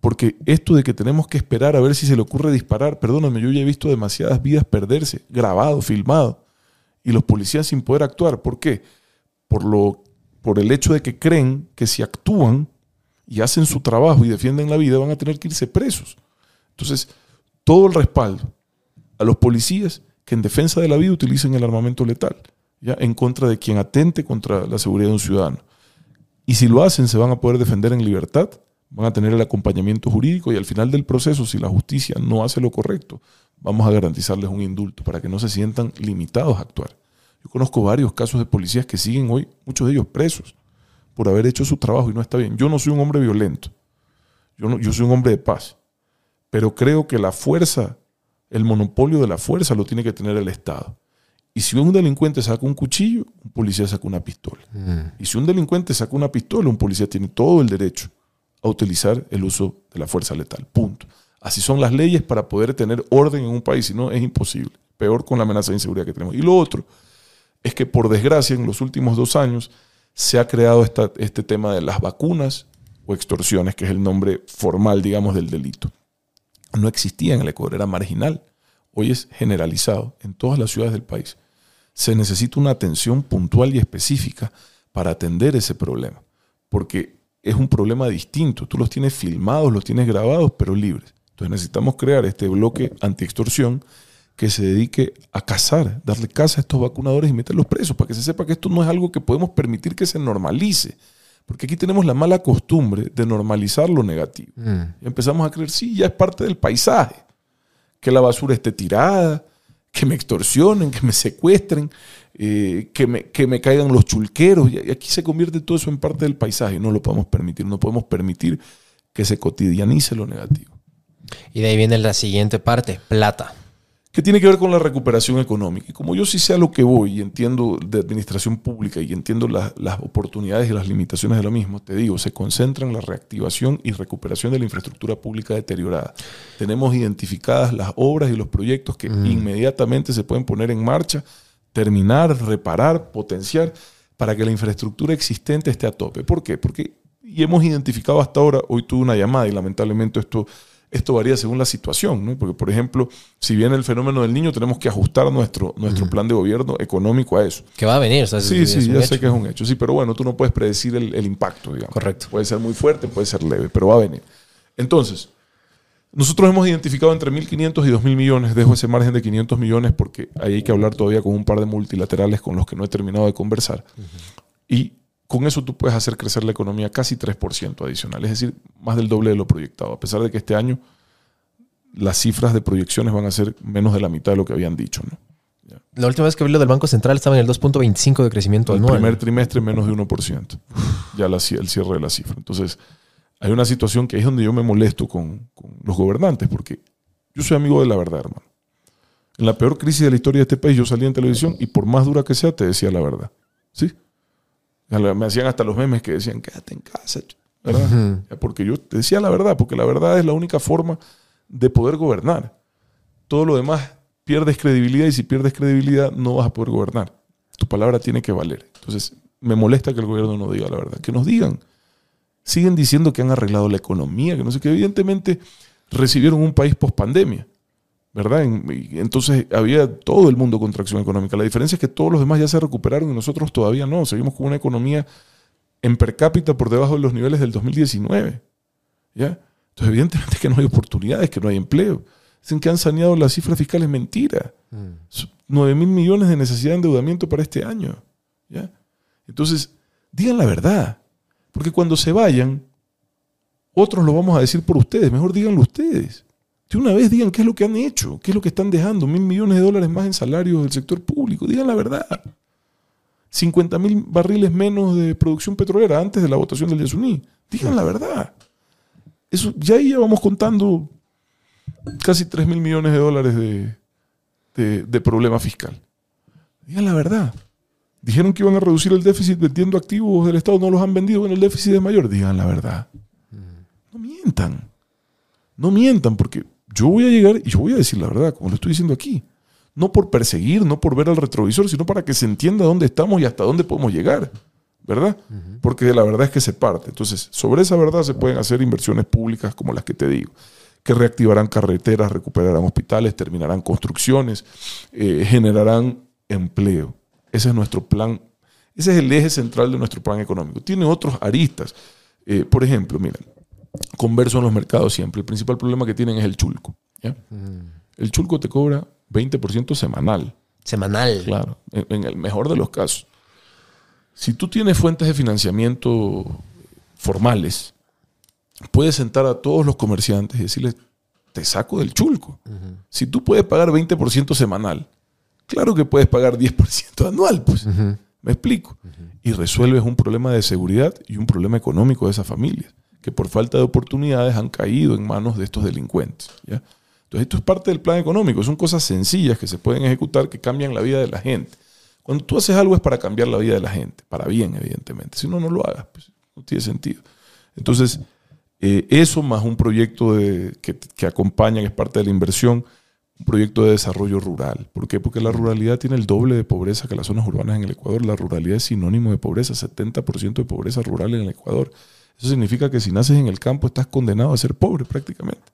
Porque esto de que tenemos que esperar a ver si se le ocurre disparar, perdóname, yo ya he visto demasiadas vidas perderse, grabado, filmado, y los policías sin poder actuar. ¿Por qué? Por, lo, por el hecho de que creen que si actúan y hacen su trabajo y defienden la vida, van a tener que irse presos. Entonces, todo el respaldo a los policías que en defensa de la vida utilicen el armamento letal, ya en contra de quien atente contra la seguridad de un ciudadano. Y si lo hacen, se van a poder defender en libertad van a tener el acompañamiento jurídico y al final del proceso, si la justicia no hace lo correcto, vamos a garantizarles un indulto para que no se sientan limitados a actuar. Yo conozco varios casos de policías que siguen hoy, muchos de ellos presos, por haber hecho su trabajo y no está bien. Yo no soy un hombre violento, yo, no, yo soy un hombre de paz, pero creo que la fuerza, el monopolio de la fuerza lo tiene que tener el Estado. Y si un delincuente saca un cuchillo, un policía saca una pistola. Mm. Y si un delincuente saca una pistola, un policía tiene todo el derecho a utilizar el uso de la fuerza letal. Punto. Así son las leyes para poder tener orden en un país, si no es imposible. Peor con la amenaza de inseguridad que tenemos. Y lo otro es que por desgracia en los últimos dos años se ha creado este tema de las vacunas o extorsiones, que es el nombre formal, digamos, del delito. No existía en el Ecuador, era marginal. Hoy es generalizado en todas las ciudades del país. Se necesita una atención puntual y específica para atender ese problema. Porque es un problema distinto. Tú los tienes filmados, los tienes grabados, pero libres. Entonces necesitamos crear este bloque anti-extorsión que se dedique a cazar, darle caza a estos vacunadores y meterlos presos, para que se sepa que esto no es algo que podemos permitir que se normalice. Porque aquí tenemos la mala costumbre de normalizar lo negativo. Mm. Y empezamos a creer, sí, ya es parte del paisaje. Que la basura esté tirada, que me extorsionen, que me secuestren, eh, que, me, que me caigan los chulqueros. Y aquí se convierte todo eso en parte del paisaje. No lo podemos permitir. No podemos permitir que se cotidianice lo negativo. Y de ahí viene la siguiente parte, plata. Que tiene que ver con la recuperación económica. Y como yo sí sé a lo que voy y entiendo de administración pública y entiendo la- las oportunidades y las limitaciones de lo mismo, te digo, se concentra en la reactivación y recuperación de la infraestructura pública deteriorada. Tenemos identificadas las obras y los proyectos que inmediatamente se pueden poner en marcha, terminar, reparar, potenciar, para que la infraestructura existente esté a tope. ¿Por qué? Porque, y hemos identificado hasta ahora, hoy tuve una llamada y lamentablemente esto esto varía según la situación, ¿no? Porque, por ejemplo, si viene el fenómeno del niño, tenemos que ajustar nuestro, nuestro plan de gobierno económico a eso. Que va a venir. o sea, Sí, sí, ya hecho. sé que es un hecho. Sí, pero bueno, tú no puedes predecir el, el impacto, digamos. Correcto. Puede ser muy fuerte, puede ser leve, pero va a venir. Entonces, nosotros hemos identificado entre 1.500 y 2.000 millones. Dejo ese margen de 500 millones porque ahí hay que hablar todavía con un par de multilaterales con los que no he terminado de conversar. Y con eso tú puedes hacer crecer la economía casi 3% adicional, es decir, más del doble de lo proyectado, a pesar de que este año las cifras de proyecciones van a ser menos de la mitad de lo que habían dicho. ¿no? La última vez que vi lo del Banco Central estaba en el 2.25 de crecimiento el anual. primer trimestre menos de 1%, ya la el cierre de la cifra. Entonces, hay una situación que es donde yo me molesto con, con los gobernantes, porque yo soy amigo de la verdad, hermano. En la peor crisis de la historia de este país, yo salía en televisión y por más dura que sea, te decía la verdad. ¿Sí? Me hacían hasta los memes que decían, quédate en casa, ch-", ¿verdad? Porque yo te decía la verdad, porque la verdad es la única forma de poder gobernar. Todo lo demás pierdes credibilidad y si pierdes credibilidad no vas a poder gobernar. Tu palabra tiene que valer. Entonces, me molesta que el gobierno no diga la verdad. Que nos digan. Siguen diciendo que han arreglado la economía, que no sé qué. Evidentemente recibieron un país post pandemia, ¿verdad? Entonces había todo el mundo con tracción económica. La diferencia es que todos los demás ya se recuperaron y nosotros todavía no. Seguimos con una economía en per cápita por debajo de los niveles del 2019. ¿Ya? Entonces, evidentemente que no hay oportunidades, que no hay empleo. Dicen que han saneado las cifras fiscales, mentira. 9 mil millones de necesidad de endeudamiento para este año. ¿ya? Entonces, digan la verdad. Porque cuando se vayan, otros lo vamos a decir por ustedes. Mejor díganlo ustedes. De una vez digan qué es lo que han hecho, qué es lo que están dejando. Mil millones de dólares más en salarios del sector público. Digan la verdad. 50 mil barriles menos de producción petrolera antes de la votación del Yasuní. Digan la verdad. Eso, ya ahí ya vamos contando casi 3 mil millones de dólares de, de, de problema fiscal. Digan la verdad. Dijeron que iban a reducir el déficit vendiendo activos del Estado, no los han vendido, bueno, el déficit es mayor. Digan la verdad. No mientan. No mientan, porque yo voy a llegar y yo voy a decir la verdad, como lo estoy diciendo aquí. No por perseguir, no por ver al retrovisor, sino para que se entienda dónde estamos y hasta dónde podemos llegar. ¿Verdad? Porque la verdad es que se parte. Entonces, sobre esa verdad se pueden hacer inversiones públicas como las que te digo, que reactivarán carreteras, recuperarán hospitales, terminarán construcciones, eh, generarán empleo. Ese es nuestro plan. Ese es el eje central de nuestro plan económico. Tiene otros aristas. Eh, por ejemplo, miren, converso en los mercados siempre. El principal problema que tienen es el chulco. ¿ya? El chulco te cobra 20% semanal. Semanal. Claro, en, en el mejor de los casos. Si tú tienes fuentes de financiamiento formales, puedes sentar a todos los comerciantes y decirles, te saco del chulco. Si tú puedes pagar 20% semanal, claro que puedes pagar 10% anual, pues. Me explico. Y resuelves un problema de seguridad y un problema económico de esas familias, que por falta de oportunidades han caído en manos de estos delincuentes. Entonces, esto es parte del plan económico. Son cosas sencillas que se pueden ejecutar que cambian la vida de la gente. Cuando tú haces algo es para cambiar la vida de la gente, para bien, evidentemente. Si no, no lo hagas, pues no tiene sentido. Entonces, eh, eso más un proyecto de, que, que acompaña, que es parte de la inversión, un proyecto de desarrollo rural. ¿Por qué? Porque la ruralidad tiene el doble de pobreza que las zonas urbanas en el Ecuador. La ruralidad es sinónimo de pobreza, 70% de pobreza rural en el Ecuador. Eso significa que si naces en el campo estás condenado a ser pobre prácticamente.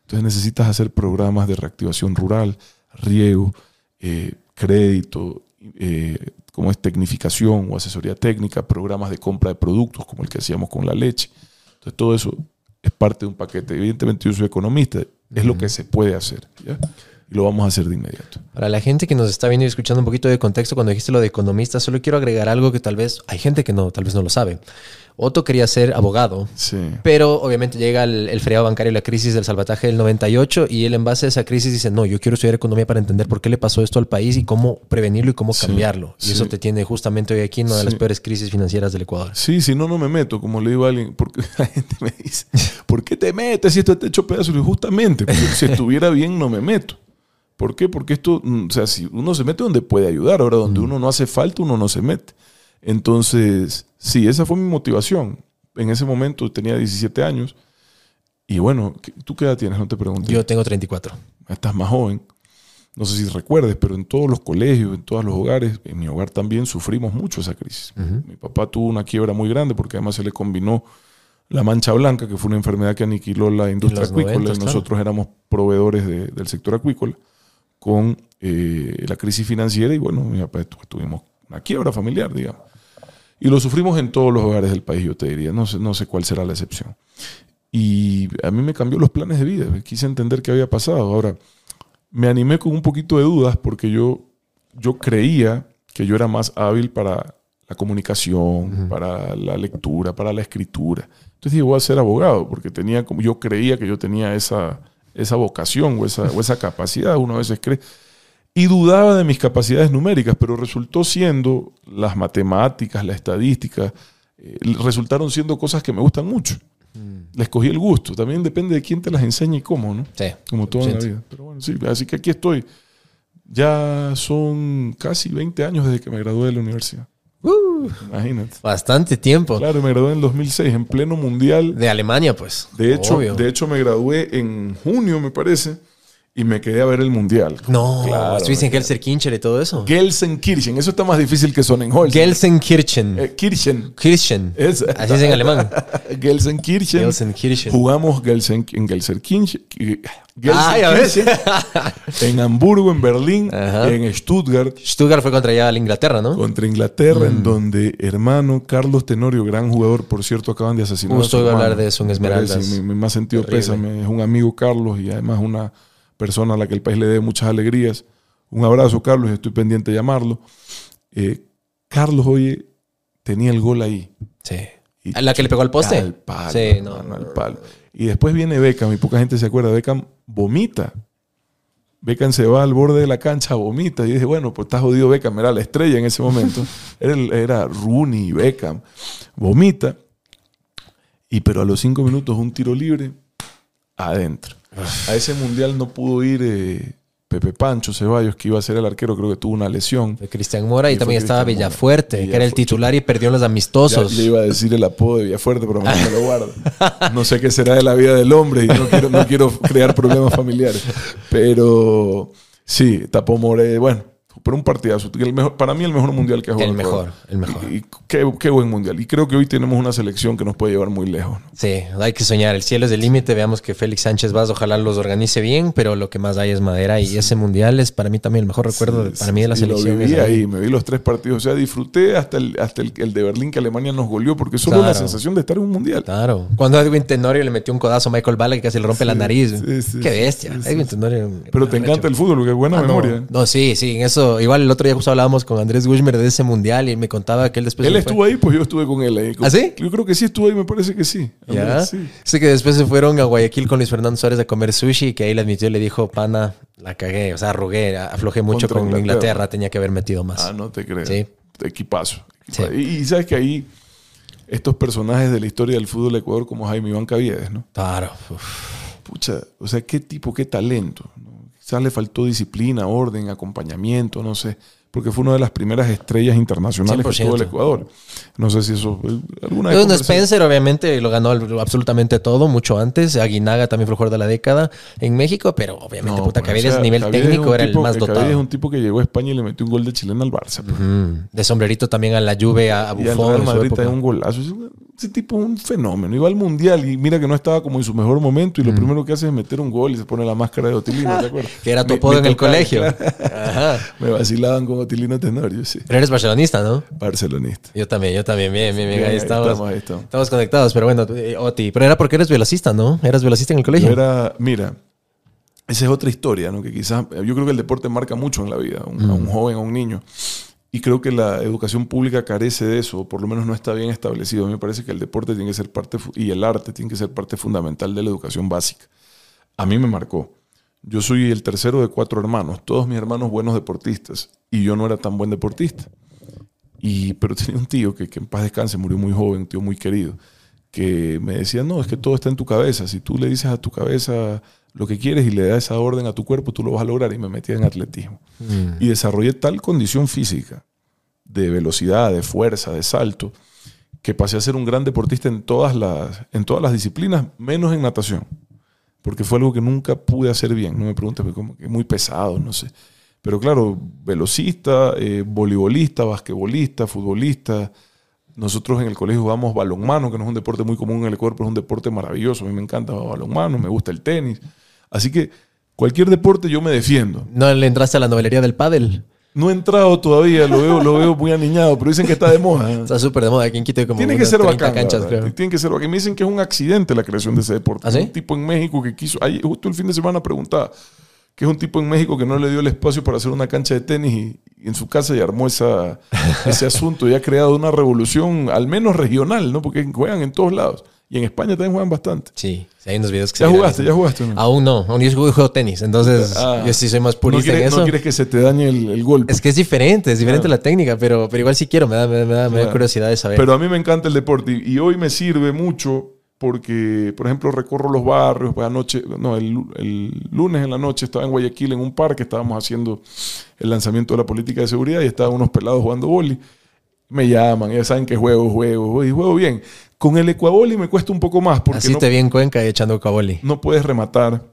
Entonces necesitas hacer programas de reactivación rural, riego, eh, crédito, eh, como es tecnificación o asesoría técnica, programas de compra de productos como el que hacíamos con la leche. Entonces todo eso es parte de un paquete. Evidentemente yo soy economista, es lo que se puede hacer. ¿ya? Y lo vamos a hacer de inmediato. Para la gente que nos está viendo y escuchando un poquito de contexto, cuando dijiste lo de economista, solo quiero agregar algo que tal vez hay gente que no, tal vez no lo sabe. Otto quería ser abogado, Sí. pero obviamente llega el, el feriado bancario y la crisis del salvataje del 98 y él en base a esa crisis dice, no, yo quiero estudiar economía para entender por qué le pasó esto al país y cómo prevenirlo y cómo Sí, cambiarlo. Y sí. eso te tiene justamente hoy aquí en una de las peores crisis financieras del Ecuador. Sí, si no, no me meto, como le digo a alguien, porque la gente me dice, ¿por qué te metes si esto te hecho pedazos? Y justamente, porque si estuviera bien, no me meto. ¿Por qué? Porque esto, mm, o sea, si uno se mete donde puede ayudar, ahora donde uno no hace falta, uno no se mete. Entonces, sí, esa fue mi motivación. En ese momento tenía 17 años. Y bueno, ¿qué- ¿tú qué edad tienes? No te pregunté. Yo tengo 34. estás más joven. No sé si recuerdes, pero en todos los colegios, en todos los hogares, en mi hogar también sufrimos mucho esa crisis. Mi papá tuvo una quiebra muy grande porque además se le combinó la mancha blanca, que fue una enfermedad que aniquiló la industria acuícola. 90, y claro. nosotros éramos proveedores de- del sector acuícola, con eh, la crisis financiera y bueno, mi papá tu- tuvimos una quiebra familiar, digamos. Y lo sufrimos en todos los hogares del país, yo te diría. No sé, no sé cuál será la excepción. Y a mí me cambió los planes de vida. Quise entender qué había pasado. Ahora, me animé con un poquito de dudas porque yo, yo creía que yo era más hábil para la comunicación, para la lectura, para la escritura. Entonces dije, voy a ser abogado porque tenía como, yo creía que yo tenía esa, esa vocación o esa, o esa capacidad. Uno a veces cree. Y dudaba de mis capacidades numéricas, pero resultó siendo las matemáticas, la estadística, eh, resultaron siendo cosas que me gustan mucho. Les cogí el gusto. También depende de quién te las enseña y cómo, ¿no? Sí. Como todo en la 100%. vida. Pero bueno, sí, así que aquí estoy. Ya son casi 20 años desde que me gradué de la universidad. Uh, Imagínate. bastante tiempo. Claro, me gradué en el 2006, en pleno mundial. De Alemania, pues. De hecho, Obvio. de hecho, me gradué en junio, me parece, y me quedé a ver el mundial. no, Claro, estuviste en me Gelsenkirchen y todo eso. Gelsenkirchen, eso está más difícil que Sonnenholz. Gelsenkirchen. Eh, Kirchen. Kirchen. Es- Así es en alemán. Gelsenkirchen. Gelsenkirchen. Jugamos Gelsen, en Gelsenkirchen. Ah, ya ves. en Hamburgo, en Berlín, Ajá. en Stuttgart, Stuttgart fue contra ya la Inglaterra, ¿no? contra Inglaterra, Mm. en donde hermano Carlos Tenorio, gran jugador, por cierto, acaban de asesinar. Justo a su hablar de eso en Esmeraldas. Sí, mi, mi más sentido Terrible. pésame. Es un amigo Carlos y además una persona a la que el país le dé muchas alegrías. Un abrazo, Carlos, estoy pendiente de llamarlo. Eh, Carlos, oye, tenía el gol ahí. Sí. Y ¿La que le pegó al poste? Al palo. Sí, no. al palo. Y después viene Beckham, y poca gente se acuerda. Beckham vomita. Beckham se va al borde de la cancha, vomita. Y dice, bueno, pues está jodido Beckham. Era la estrella en ese momento. era, era Rooney, Beckham. Vomita. Y pero a los cinco minutos un tiro libre adentro. A ese mundial no pudo ir eh, Pepe Pancho Ceballos, que iba a ser el arquero, creo que tuvo una lesión. Fue Cristian Mora y, también estaba Cristian Mora. Villafuerte, que era el titular y perdió los amistosos. ya iba a decir el apodo de Villafuerte, pero me lo guardo. No sé qué será de la vida del hombre y no quiero, no quiero crear problemas familiares. Pero sí, tapó More. Bueno, pero un partidazo. El mejor, para mí el mejor mundial que ha jugado El Ecuador. mejor, el mejor. Y, y qué, qué buen mundial. Y creo que hoy tenemos una selección que nos puede llevar muy lejos. ¿no? Sí, hay que soñar. El cielo es el límite. Veamos que Félix Sánchez Vaz ojalá los organice bien, pero lo que más hay es madera. Y ese mundial es para mí también el mejor recuerdo de- para mí de la selección. Lo viví ahí. me vi los tres partidos. O sea, disfruté hasta el, hasta el, el de Berlín que Alemania nos goleó, porque solo Claro. la sensación de estar en un mundial. Claro. Cuando Edwin Tenorio le metió un codazo a Michael Bala que casi le rompe la nariz. sí, sí, Qué bestia. Edwin Tenorio. Pero te encanta el fútbol, porque buena Ah, no. memoria. ¿eh? No, sí, sí, en eso. Igual el otro día justo hablábamos con Andrés Gushmer de ese mundial y me contaba que él después. Él estuvo fue. ahí, pues yo estuve con él ahí. ¿Ah, sí? Yo creo que sí estuvo ahí, me parece que sí. Ya. Andrés, sí. Sé que después se fueron a Guayaquil con Luis Fernando Suárez a comer sushi y que ahí le admitió y le dijo, pana, la cagué, o sea, arrugué, aflojé mucho Contra con Inglaterra. Inglaterra. tenía que haber metido más. Ah, no te crees. Sí. Equipazo. Sí. Y, y sabes que ahí estos personajes de la historia del fútbol de Ecuador, como Jaime Iván Caviedes, ¿no? Claro. uf. Pucha, o sea, qué tipo, qué talento. ¿no? Quizás le faltó disciplina, orden, acompañamiento, no sé. Porque fue una de las primeras estrellas internacionales que tuvo el 100%. Ecuador. No sé si eso. eh, Alguna Entonces, vez conversé- Spencer obviamente lo ganó absolutamente todo, mucho antes. Aguinaga también fue el jugador de la década en México, pero obviamente, No, puta, Caviedes o sea, a nivel es técnico era el tipo- más Caviedes es dotado. un tipo que llegó a España y le metió un gol de chilena al Barça. pues. Mm. De sombrerito también a la Juve, a, a Y al Buffon Real en su Madrid época. trae un golazo. Ese, tipo es un fenómeno. Iba al mundial y mira que no estaba como en su mejor momento. Mm. Y lo primero que hace es meter un gol y se pone la máscara de Otilino, ¿te acuerdas? Que era tu apodo en el colegio. Ajá. Me vacilaban con Otilino Tenorio, sí. Pero eres barcelonista, ¿no? Barcelonista. Yo también, yo también, bien, bien, bien. Bien, ahí ahí estamos. estamos, ahí estamos. Estamos conectados, pero bueno, eh, Oti. Pero era porque eres velocista, ¿no? Eras velocista en el colegio. Yo era, mira, esa es otra historia, ¿no? Que quizás, yo creo que el deporte marca mucho en la vida, a un, a un joven, a un niño. Y creo que la educación pública carece de eso, o por lo menos no está bien establecido. A mí me parece que el deporte tiene que ser parte, y el arte tiene que ser parte fundamental de la educación básica. A mí me marcó. Yo soy el tercero de cuatro hermanos, todos mis hermanos buenos deportistas, y yo no era tan buen deportista. Y, pero tenía un tío que, que en paz descanse, murió muy joven, tío muy querido, que me decía, no, es que todo está en tu cabeza. Si tú le dices a tu cabeza lo que quieres y le das esa orden a tu cuerpo, tú lo vas a lograr. Y me metía en atletismo. Mm. Y desarrollé tal condición física, de velocidad, de fuerza, de salto, que pasé a ser un gran deportista en todas las, en todas las disciplinas, menos en natación. Porque fue algo que nunca pude hacer bien. No me preguntes, como que muy pesado, no sé. Pero claro, velocista, eh, voleibolista, basquetbolista, futbolista. Nosotros en el colegio jugamos balonmano, que no es un deporte muy común en el Ecuador, pero es un deporte maravilloso. A mí me encanta balonmano, me gusta el tenis. Así que cualquier deporte yo me defiendo. ¿No le entraste a la novelería del pádel? No he entrado todavía, lo veo, lo veo muy aniñado, pero dicen que está de moda. Está súper de moda aquí en Quito. hay Como Tiene que ser 30 bacán. canchas, creo. Tiene que ser bacán. Me dicen que es un accidente la creación de ese deporte. ¿Ah, sí? Un tipo en México que quiso. ahí, justo el fin de semana preguntaba que es un tipo en México que no le dio el espacio para hacer una cancha de tenis y, y en su casa y armó esa, ese asunto y ha creado una revolución, al menos regional, ¿no? Porque juegan en todos lados. Y en España también juegan bastante. Sí, hay unos videos que ¿Ya se jugaste? ¿Ya jugaste? no? Aún no, aún yo juego, tenis, entonces Ah. yo sí soy más no, purista quieres, en no eso. quieres que se te dañe el, el golpe. Es que es diferente, es diferente la técnica, pero, pero igual sí quiero, me da, me da, me da- me da Claro. curiosidad de saber. Pero a mí me encanta el deporte y, y hoy me sirve mucho porque, por ejemplo, recorro los barrios. Pues anoche, no, el, el lunes en la noche estaba en Guayaquil en un parque, estábamos haciendo el lanzamiento de la política de seguridad y estaban unos pelados jugando boli. Me llaman, ya saben que juego, juego, y juego bien. Con el ecuaboli me cuesta un poco más porque Así no, te vi en Cuenca y echando caboli. no puedes rematar.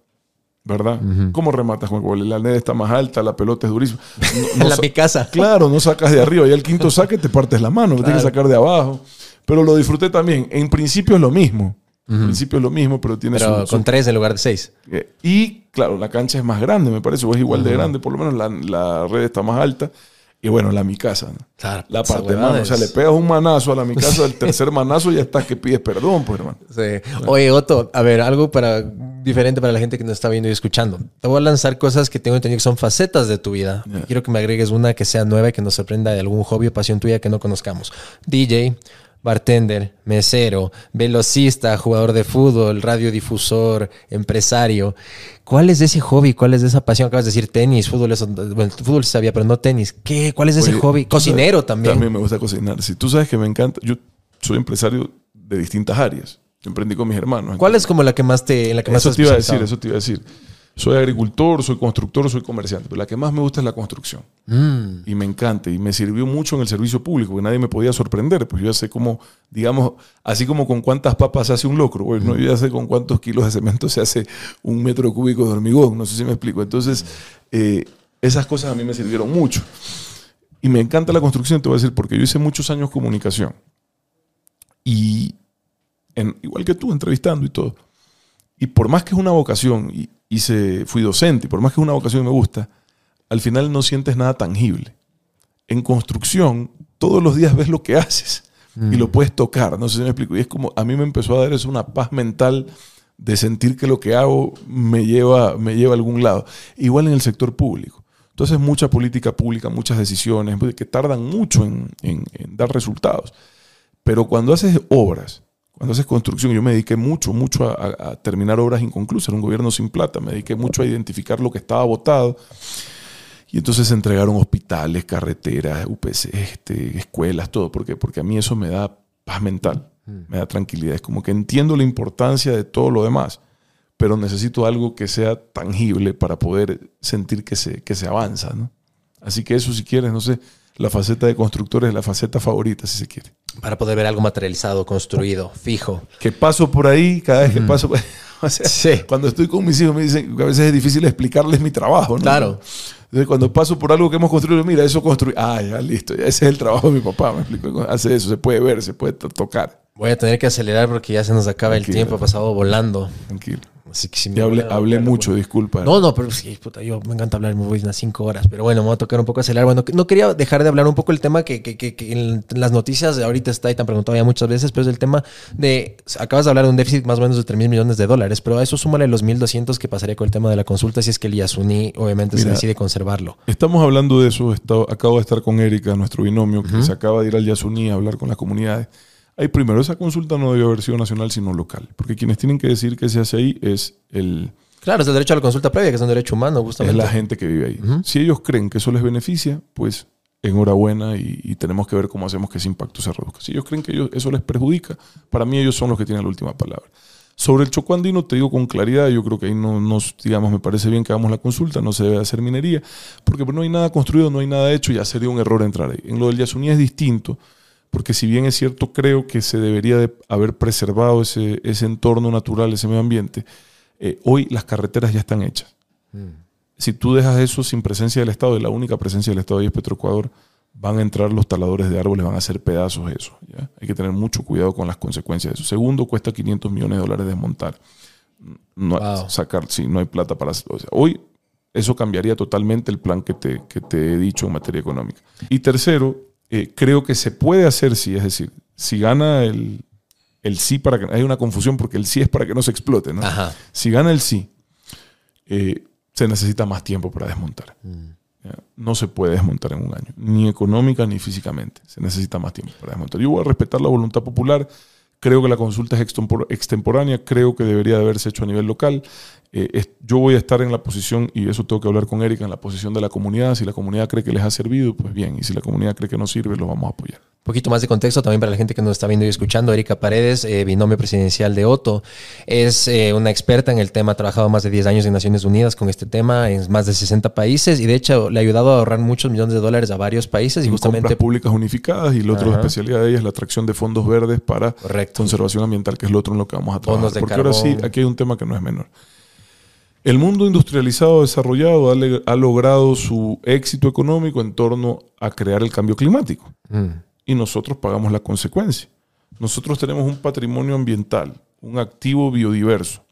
¿Verdad? ¿Cómo rematas con el ecuaboli? La net está más alta, la pelota es durísima. No- no en la sa- mi casa. Claro, no sacas de arriba. Y al quinto saque te partes la mano, lo tienes que sacar de abajo. Pero lo disfruté también. En principio es lo mismo. En principio es lo mismo, pero tiene Pero su- su- con tres en lugar de seis. eh, Y claro, la cancha es más grande, me parece, o es igual de grande, por lo menos la, la red está más alta. Y bueno, la mi casa. ¿no? Claro, La parte mano. O sea, le pegas un manazo a la mi casa, el tercer manazo ya estás que pides perdón, pues hermano. Sí. Oye, Otto, a ver, algo para diferente para la gente que nos está viendo y escuchando. Te voy a lanzar cosas que tengo entendido que son facetas de tu vida. Ya. Quiero que me agregues una que sea nueva y que nos sorprenda de algún hobby o pasión tuya que no conozcamos. DJ, bartender, mesero, velocista, jugador de fútbol, radiodifusor, empresario. ¿Cuál es ese hobby? ¿Cuál es esa pasión? Acabas de decir tenis, fútbol, eso, bueno, fútbol sabía, pero no tenis. ¿Qué? ¿Cuál es ese Oye, hobby? sabes- Cocinero también. También me gusta cocinar. Si tú sabes que me encanta, yo soy empresario de distintas áreas. Yo emprendí con mis hermanos. ¿Cuál es como la que más te, en la que Eso te iba a decir, eso te iba a decir. Soy agricultor, soy constructor, soy comerciante, pero la que más me gusta es la construcción. Mm. Y me encanta y me sirvió mucho en el servicio público, porque nadie me podía sorprender, pues yo ya sé cómo, digamos, así como con cuántas papas se hace un locro, bueno, yo ya sé con cuántos kilos de cemento se hace un metro cúbico de hormigón, no sé si me explico. Entonces, eh, esas cosas a mí me sirvieron mucho. Y me encanta la construcción, te voy a decir, porque yo hice muchos años comunicación. Y en- igual que tú, entrevistando y todo. Y por más que es una vocación, y hice, fui docente, y por más que es una vocación y me gusta, al final no sientes nada tangible. En construcción, todos los días ves lo que haces y lo puedes tocar. No sé si me explico. Y es como, a mí me empezó a dar eso una paz mental de sentir que lo que hago me lleva, me lleva a algún lado. Igual en el sector público. Entonces, mucha política pública, muchas decisiones pues, que tardan mucho en- en- en dar resultados. Pero cuando haces obras, cuando haces construcción, yo me dediqué mucho, mucho a, terminar obras inconclusas. Era un gobierno sin plata. Me dediqué mucho a identificar lo que estaba votado. Y entonces se entregaron hospitales, carreteras, UPC, este, escuelas, todo. ¿Por qué? Porque a mí eso me da paz mental, me da tranquilidad. Es como que entiendo la importancia de todo lo demás, pero necesito algo que sea tangible para poder sentir que se, que se avanza. ¿no? Así que eso, si quieres, no sé, la faceta de constructor es la faceta favorita, si se quiere. Para poder ver algo materializado, construido, fijo. que paso por ahí, cada vez que paso, o sea, Sí. cuando estoy con mis hijos me dicen que a veces es difícil explicarles mi trabajo, ¿no? Claro. Entonces, cuando paso por algo que hemos construido, mira, eso construí, ah, ya listo, ya ese es el trabajo de mi papá, me explico, hace eso, se puede ver, se puede to- tocar, Voy a tener que acelerar porque ya se nos acaba el tiempo, ha pasado volando. tranquilo. Así que si me Ya hablé, hablé mucho, disculpa. No, no, pero sí, puta, yo me encanta hablar, me voy unas cinco horas, pero bueno, me voy a tocar un poco acelerar. Bueno, no quería dejar de hablar un poco el tema que, que- que- que en las noticias de ahorita está y te han preguntado ya muchas veces, pero es el tema de, acabas de hablar de un déficit más o menos de 3 mil millones de dólares, pero a eso súmale los 1.200 que pasaría con el tema de la consulta si es que el Yasuni obviamente se decide conservarlo. Estamos hablando de eso. está- acabo de estar con Erika, nuestro binomio, que se acaba de ir al Yasuní a hablar con las comunidades. Ahí primero, esa consulta no debió haber sido nacional, sino local. Porque quienes tienen que decir qué se hace ahí es, el, Claro, es el derecho a la consulta previa, que es un derecho humano, es justamente. la gente que vive ahí. Si ellos creen que eso les beneficia, pues enhorabuena y, y tenemos que ver cómo hacemos que ese impacto se reduzca. Si ellos creen que ellos- eso les perjudica, para mí ellos son los que tienen la última palabra. Sobre el Chocó andino te digo con claridad, yo creo que ahí no nos, digamos, me parece bien que hagamos la consulta, no se debe hacer minería, porque no hay nada construido, no hay nada hecho, ya sería un error entrar ahí. En lo del Yasuní es distinto, porque si bien es cierto, creo que se debería de haber preservado ese, ese entorno natural, ese medio ambiente, eh, hoy las carreteras ya están hechas. Si tú dejas eso sin presencia del Estado, y la única presencia del Estado ahí es Petroecuador, van a entrar los taladores de árboles, van a hacer pedazos eso. ¿ya? Hay que tener mucho cuidado con las consecuencias de eso. Segundo, cuesta 500 millones de dólares desmontar. No, Wow. sacar, sí, no hay plata para... o sea, hoy eso cambiaría totalmente el plan que te, que te he dicho en materia económica. Y tercero, eh, creo que se puede hacer sí, es decir, si gana el, el sí para que... Hay una confusión porque el sí es para que no se explote, ¿no? Ajá. Si gana el sí, eh, se necesita más tiempo para desmontar. Mm. No se puede desmontar en un año, ni económica ni físicamente. Se necesita más tiempo para desmontar. Yo voy a respetar la voluntad popular. Creo que la consulta es extempor- extemporánea. Creo que debería de haberse hecho a nivel local. Eh, es- yo voy a estar en la posición, y eso tengo que hablar con Erika, en la posición de la comunidad. Si la comunidad cree que les ha servido, pues bien. Y si la comunidad cree que no sirve, lo vamos a apoyar. Un poquito más de contexto también para la gente que nos está viendo y escuchando. Erika Paredes, eh, binomio presidencial de Otto, es eh, una experta en el tema, ha trabajado más de 10 años en Naciones Unidas con este tema en más de 60 países y de hecho le ha ayudado a ahorrar muchos millones de dólares a varios países y En justamente compras públicas unificadas y la otra especialidad de ella es la atracción de fondos verdes para Correcto. conservación ambiental, que es lo otro en lo que vamos a trabajar. Porque ahora sí, aquí hay un tema que no es menor. El mundo industrializado desarrollado ha, logrado su éxito económico en torno a crear el cambio climático Mm, y nosotros pagamos la consecuencia. Nosotros tenemos un patrimonio ambiental, un activo biodiverso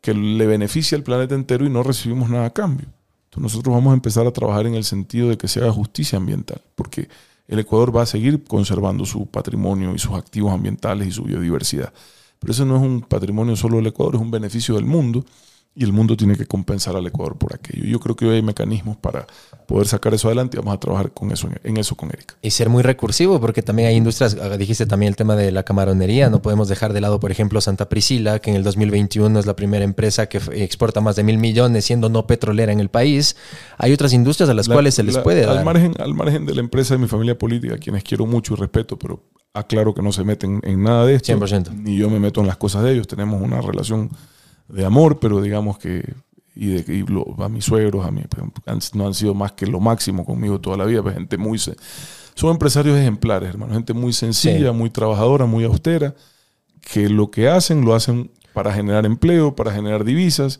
que le beneficia al planeta entero y no recibimos nada a cambio. Entonces nosotros vamos a empezar a trabajar en el sentido de que se haga justicia ambiental, porque el Ecuador va a seguir conservando su patrimonio y sus activos ambientales y su biodiversidad. Pero eso no es un patrimonio solo del Ecuador, es un beneficio del mundo y el mundo tiene que compensar al Ecuador por aquello. Yo creo que hoy hay mecanismos para poder sacar eso adelante y vamos a trabajar con eso, en eso con Erika. Y ser muy recursivo, porque también hay industrias, ah, dijiste también el tema de la camaronería, no podemos dejar de lado, por ejemplo, Santa Priscila, que en el 2021 es la primera empresa que exporta más de mil millones, siendo no petrolera en el país. Hay otras industrias a las La- cuales se les la- puede al dar. Margen, al margen de la empresa de mi familia política, a quienes quiero mucho y respeto, pero aclaro que no se meten en nada de esto. 100%. Ni yo me meto en las cosas de ellos. Tenemos una relación de amor, pero digamos que y, de, y lo- a mis suegros, a mí, pues, no han sido más que lo máximo conmigo toda la vida, pues, gente muy... Son empresarios ejemplares, hermano, gente muy sencilla, Sí. muy trabajadora, muy austera, que lo que hacen lo hacen para generar empleo, para generar divisas,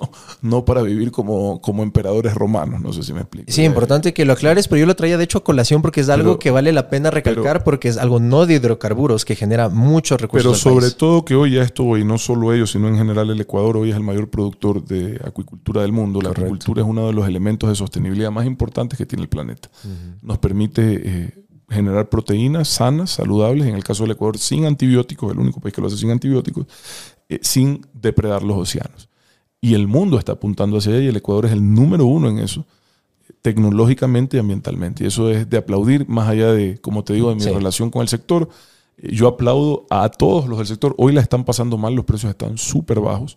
no, no para vivir como, como emperadores romanos, no sé si me explico. Sí, importante que lo aclares, pero yo lo traía de hecho a colación porque es algo Pero- que vale la pena recalcar porque es algo no de hidrocarburos que genera muchos recursos. Pero sobre país. todo que hoy ya esto, y no solo ellos, sino en general el Ecuador hoy es el mayor productor de acuicultura del mundo. La Correcto. acuicultura es uno de los elementos de sostenibilidad más importantes que tiene el planeta. Nos permite eh, generar proteínas sanas, saludables, en el caso del Ecuador sin antibióticos, el único país que lo hace sin antibióticos, eh, sin depredar los océanos. Y el mundo está apuntando hacia allá y el Ecuador es el número uno en eso tecnológicamente y ambientalmente. Y eso es de aplaudir, más allá de, como te digo, de mi Sí. relación con el sector. Eh, Yo aplaudo a todos los del sector. Hoy la están pasando mal, los precios están súper bajos.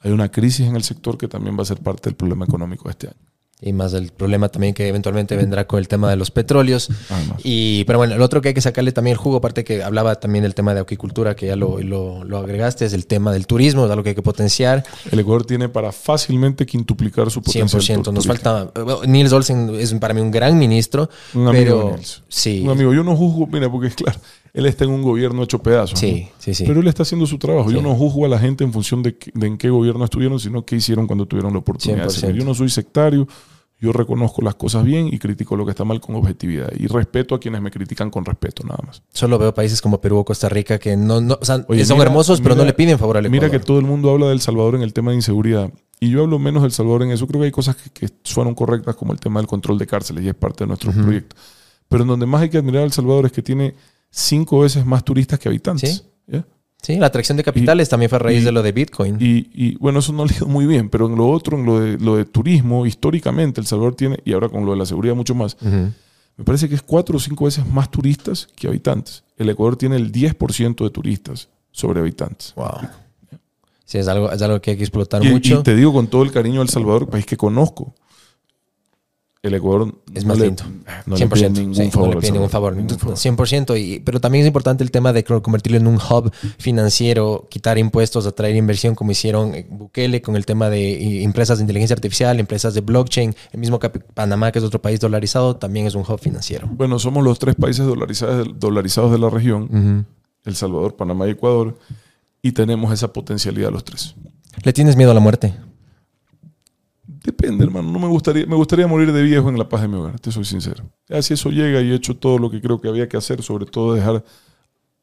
Hay una crisis en el sector que también va a ser parte del problema económico de este año. Y más el problema también que eventualmente vendrá con el tema de los petróleos. Además. Y, pero bueno, el otro que hay que sacarle también el jugo, aparte que hablaba también del tema de aquicultura, que ya lo, lo, lo agregaste, es el tema del turismo, es algo que hay que potenciar. El Ecuador tiene para fácilmente quintuplicar su potencial. 100%. Nos falta. bueno, Niels Olsen es para mí un gran ministro. Un amigo pero sí. Un amigo, yo no juzgo, mira, porque es claro, él está en un gobierno hecho pedazos. Sí, ¿no? sí, sí. Pero él está haciendo su trabajo. Yo no juzgo a la gente en función de, que- de en qué gobierno estuvieron, sino qué hicieron cuando tuvieron la oportunidad. de 100%. servir. Yo no soy sectario, yo reconozco las cosas bien y critico lo que está mal con objetividad. Y respeto a quienes me critican con respeto, nada más. Solo veo países como Perú o Costa Rica que no, no o sea, Oye, son mira- hermosos, pero no le piden favor al Ecuador. Mira que todo el mundo habla del Salvador en el tema de inseguridad. Y yo hablo menos del Salvador en eso. Creo que hay cosas que, que suenan correctas, como el tema del control de cárceles, y es parte de nuestros proyectos. Pero en donde más hay que admirar al Salvador es que tiene cinco veces más turistas que habitantes. Sí. Sí, la atracción de capitales también fue a raíz y- de lo de Bitcoin. Y, y, bueno, eso no le ha ido muy bien, pero en lo otro, en lo de, lo de turismo, históricamente El Salvador tiene, y ahora con lo de la seguridad mucho más, me parece que es cuatro o cinco veces más turistas que habitantes. El Ecuador tiene el 10% de turistas sobre habitantes. Wow. Sí, es algo, es algo que hay que explotar mucho. y te digo con todo el cariño El Salvador, país que conozco. El Ecuador Es no más le- lindo. No le pide ningún sí, favor. No le pide ningún favor. ningún favor. 100%. Y, pero también es importante el tema de convertirlo en un hub financiero, quitar impuestos, atraer inversión, como hicieron eh, Bukele con el tema de empresas de inteligencia artificial, empresas de blockchain. El mismo Panamá, que es otro país dolarizado, también es un hub financiero. Bueno, somos los tres países dolarizados, dolarizados de la región, El Salvador, Panamá y Ecuador, y tenemos esa potencialidad los tres. ¿Le tienes miedo a la muerte? Depende, hermano. No me gustaría, me gustaría morir de viejo en la paz de mi hogar, te soy sincero. Ya si eso llega y he hecho todo lo que creo que había que hacer, sobre todo dejar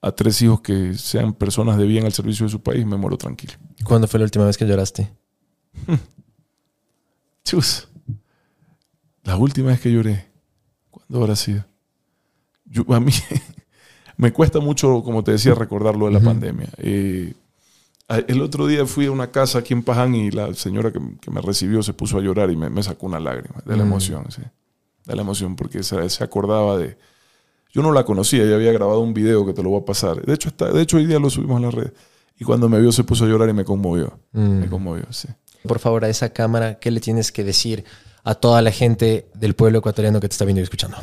a tres hijos que sean personas de bien al servicio de su país, me muero tranquilo. ¿Cuándo fue la última vez que lloraste? Chus. La última vez que lloré, ¿cuándo habrá sido? Yo, a mí me cuesta mucho, como te decía, recordar lo de la pandemia. Eh, el otro día fui a una casa aquí en Paján y la señora que, que me recibió se puso a llorar y me, me sacó una lágrima de la Mm. emoción, sí. De la emoción, porque se, se acordaba de... Yo no la conocía, ella había grabado un video que te lo voy a pasar. De hecho, está, de hecho hoy día lo subimos a la red. Y cuando me vio se puso a llorar y me conmovió. Mm. Me conmovió, sí. Por favor, a esa cámara, ¿qué le tienes que decir a toda la gente del pueblo ecuatoriano que te está viendo y escuchando?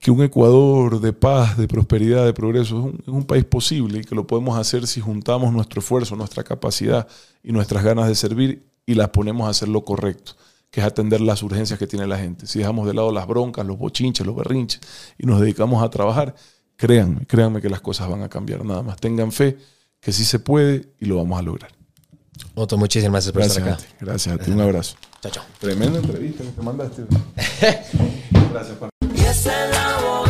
Que un Ecuador de paz, de prosperidad, de progreso es un, es un país posible y que lo podemos hacer si juntamos nuestro esfuerzo, nuestra capacidad y nuestras ganas de servir y las ponemos a hacer lo correcto, que es atender las urgencias que tiene la gente. Si dejamos de lado las broncas, los bochinches, los berrinches y nos dedicamos a trabajar, créanme, créanme que las cosas van a cambiar nada más. Tengan fe que sí se puede y lo vamos a lograr. Otto, muchísimas gracias por Gracias estar a acá. ti, gracias a ti, un abrazo. Chao, chao. Tremenda entrevista que te mandaste. Gracias, Juan. Es el abogado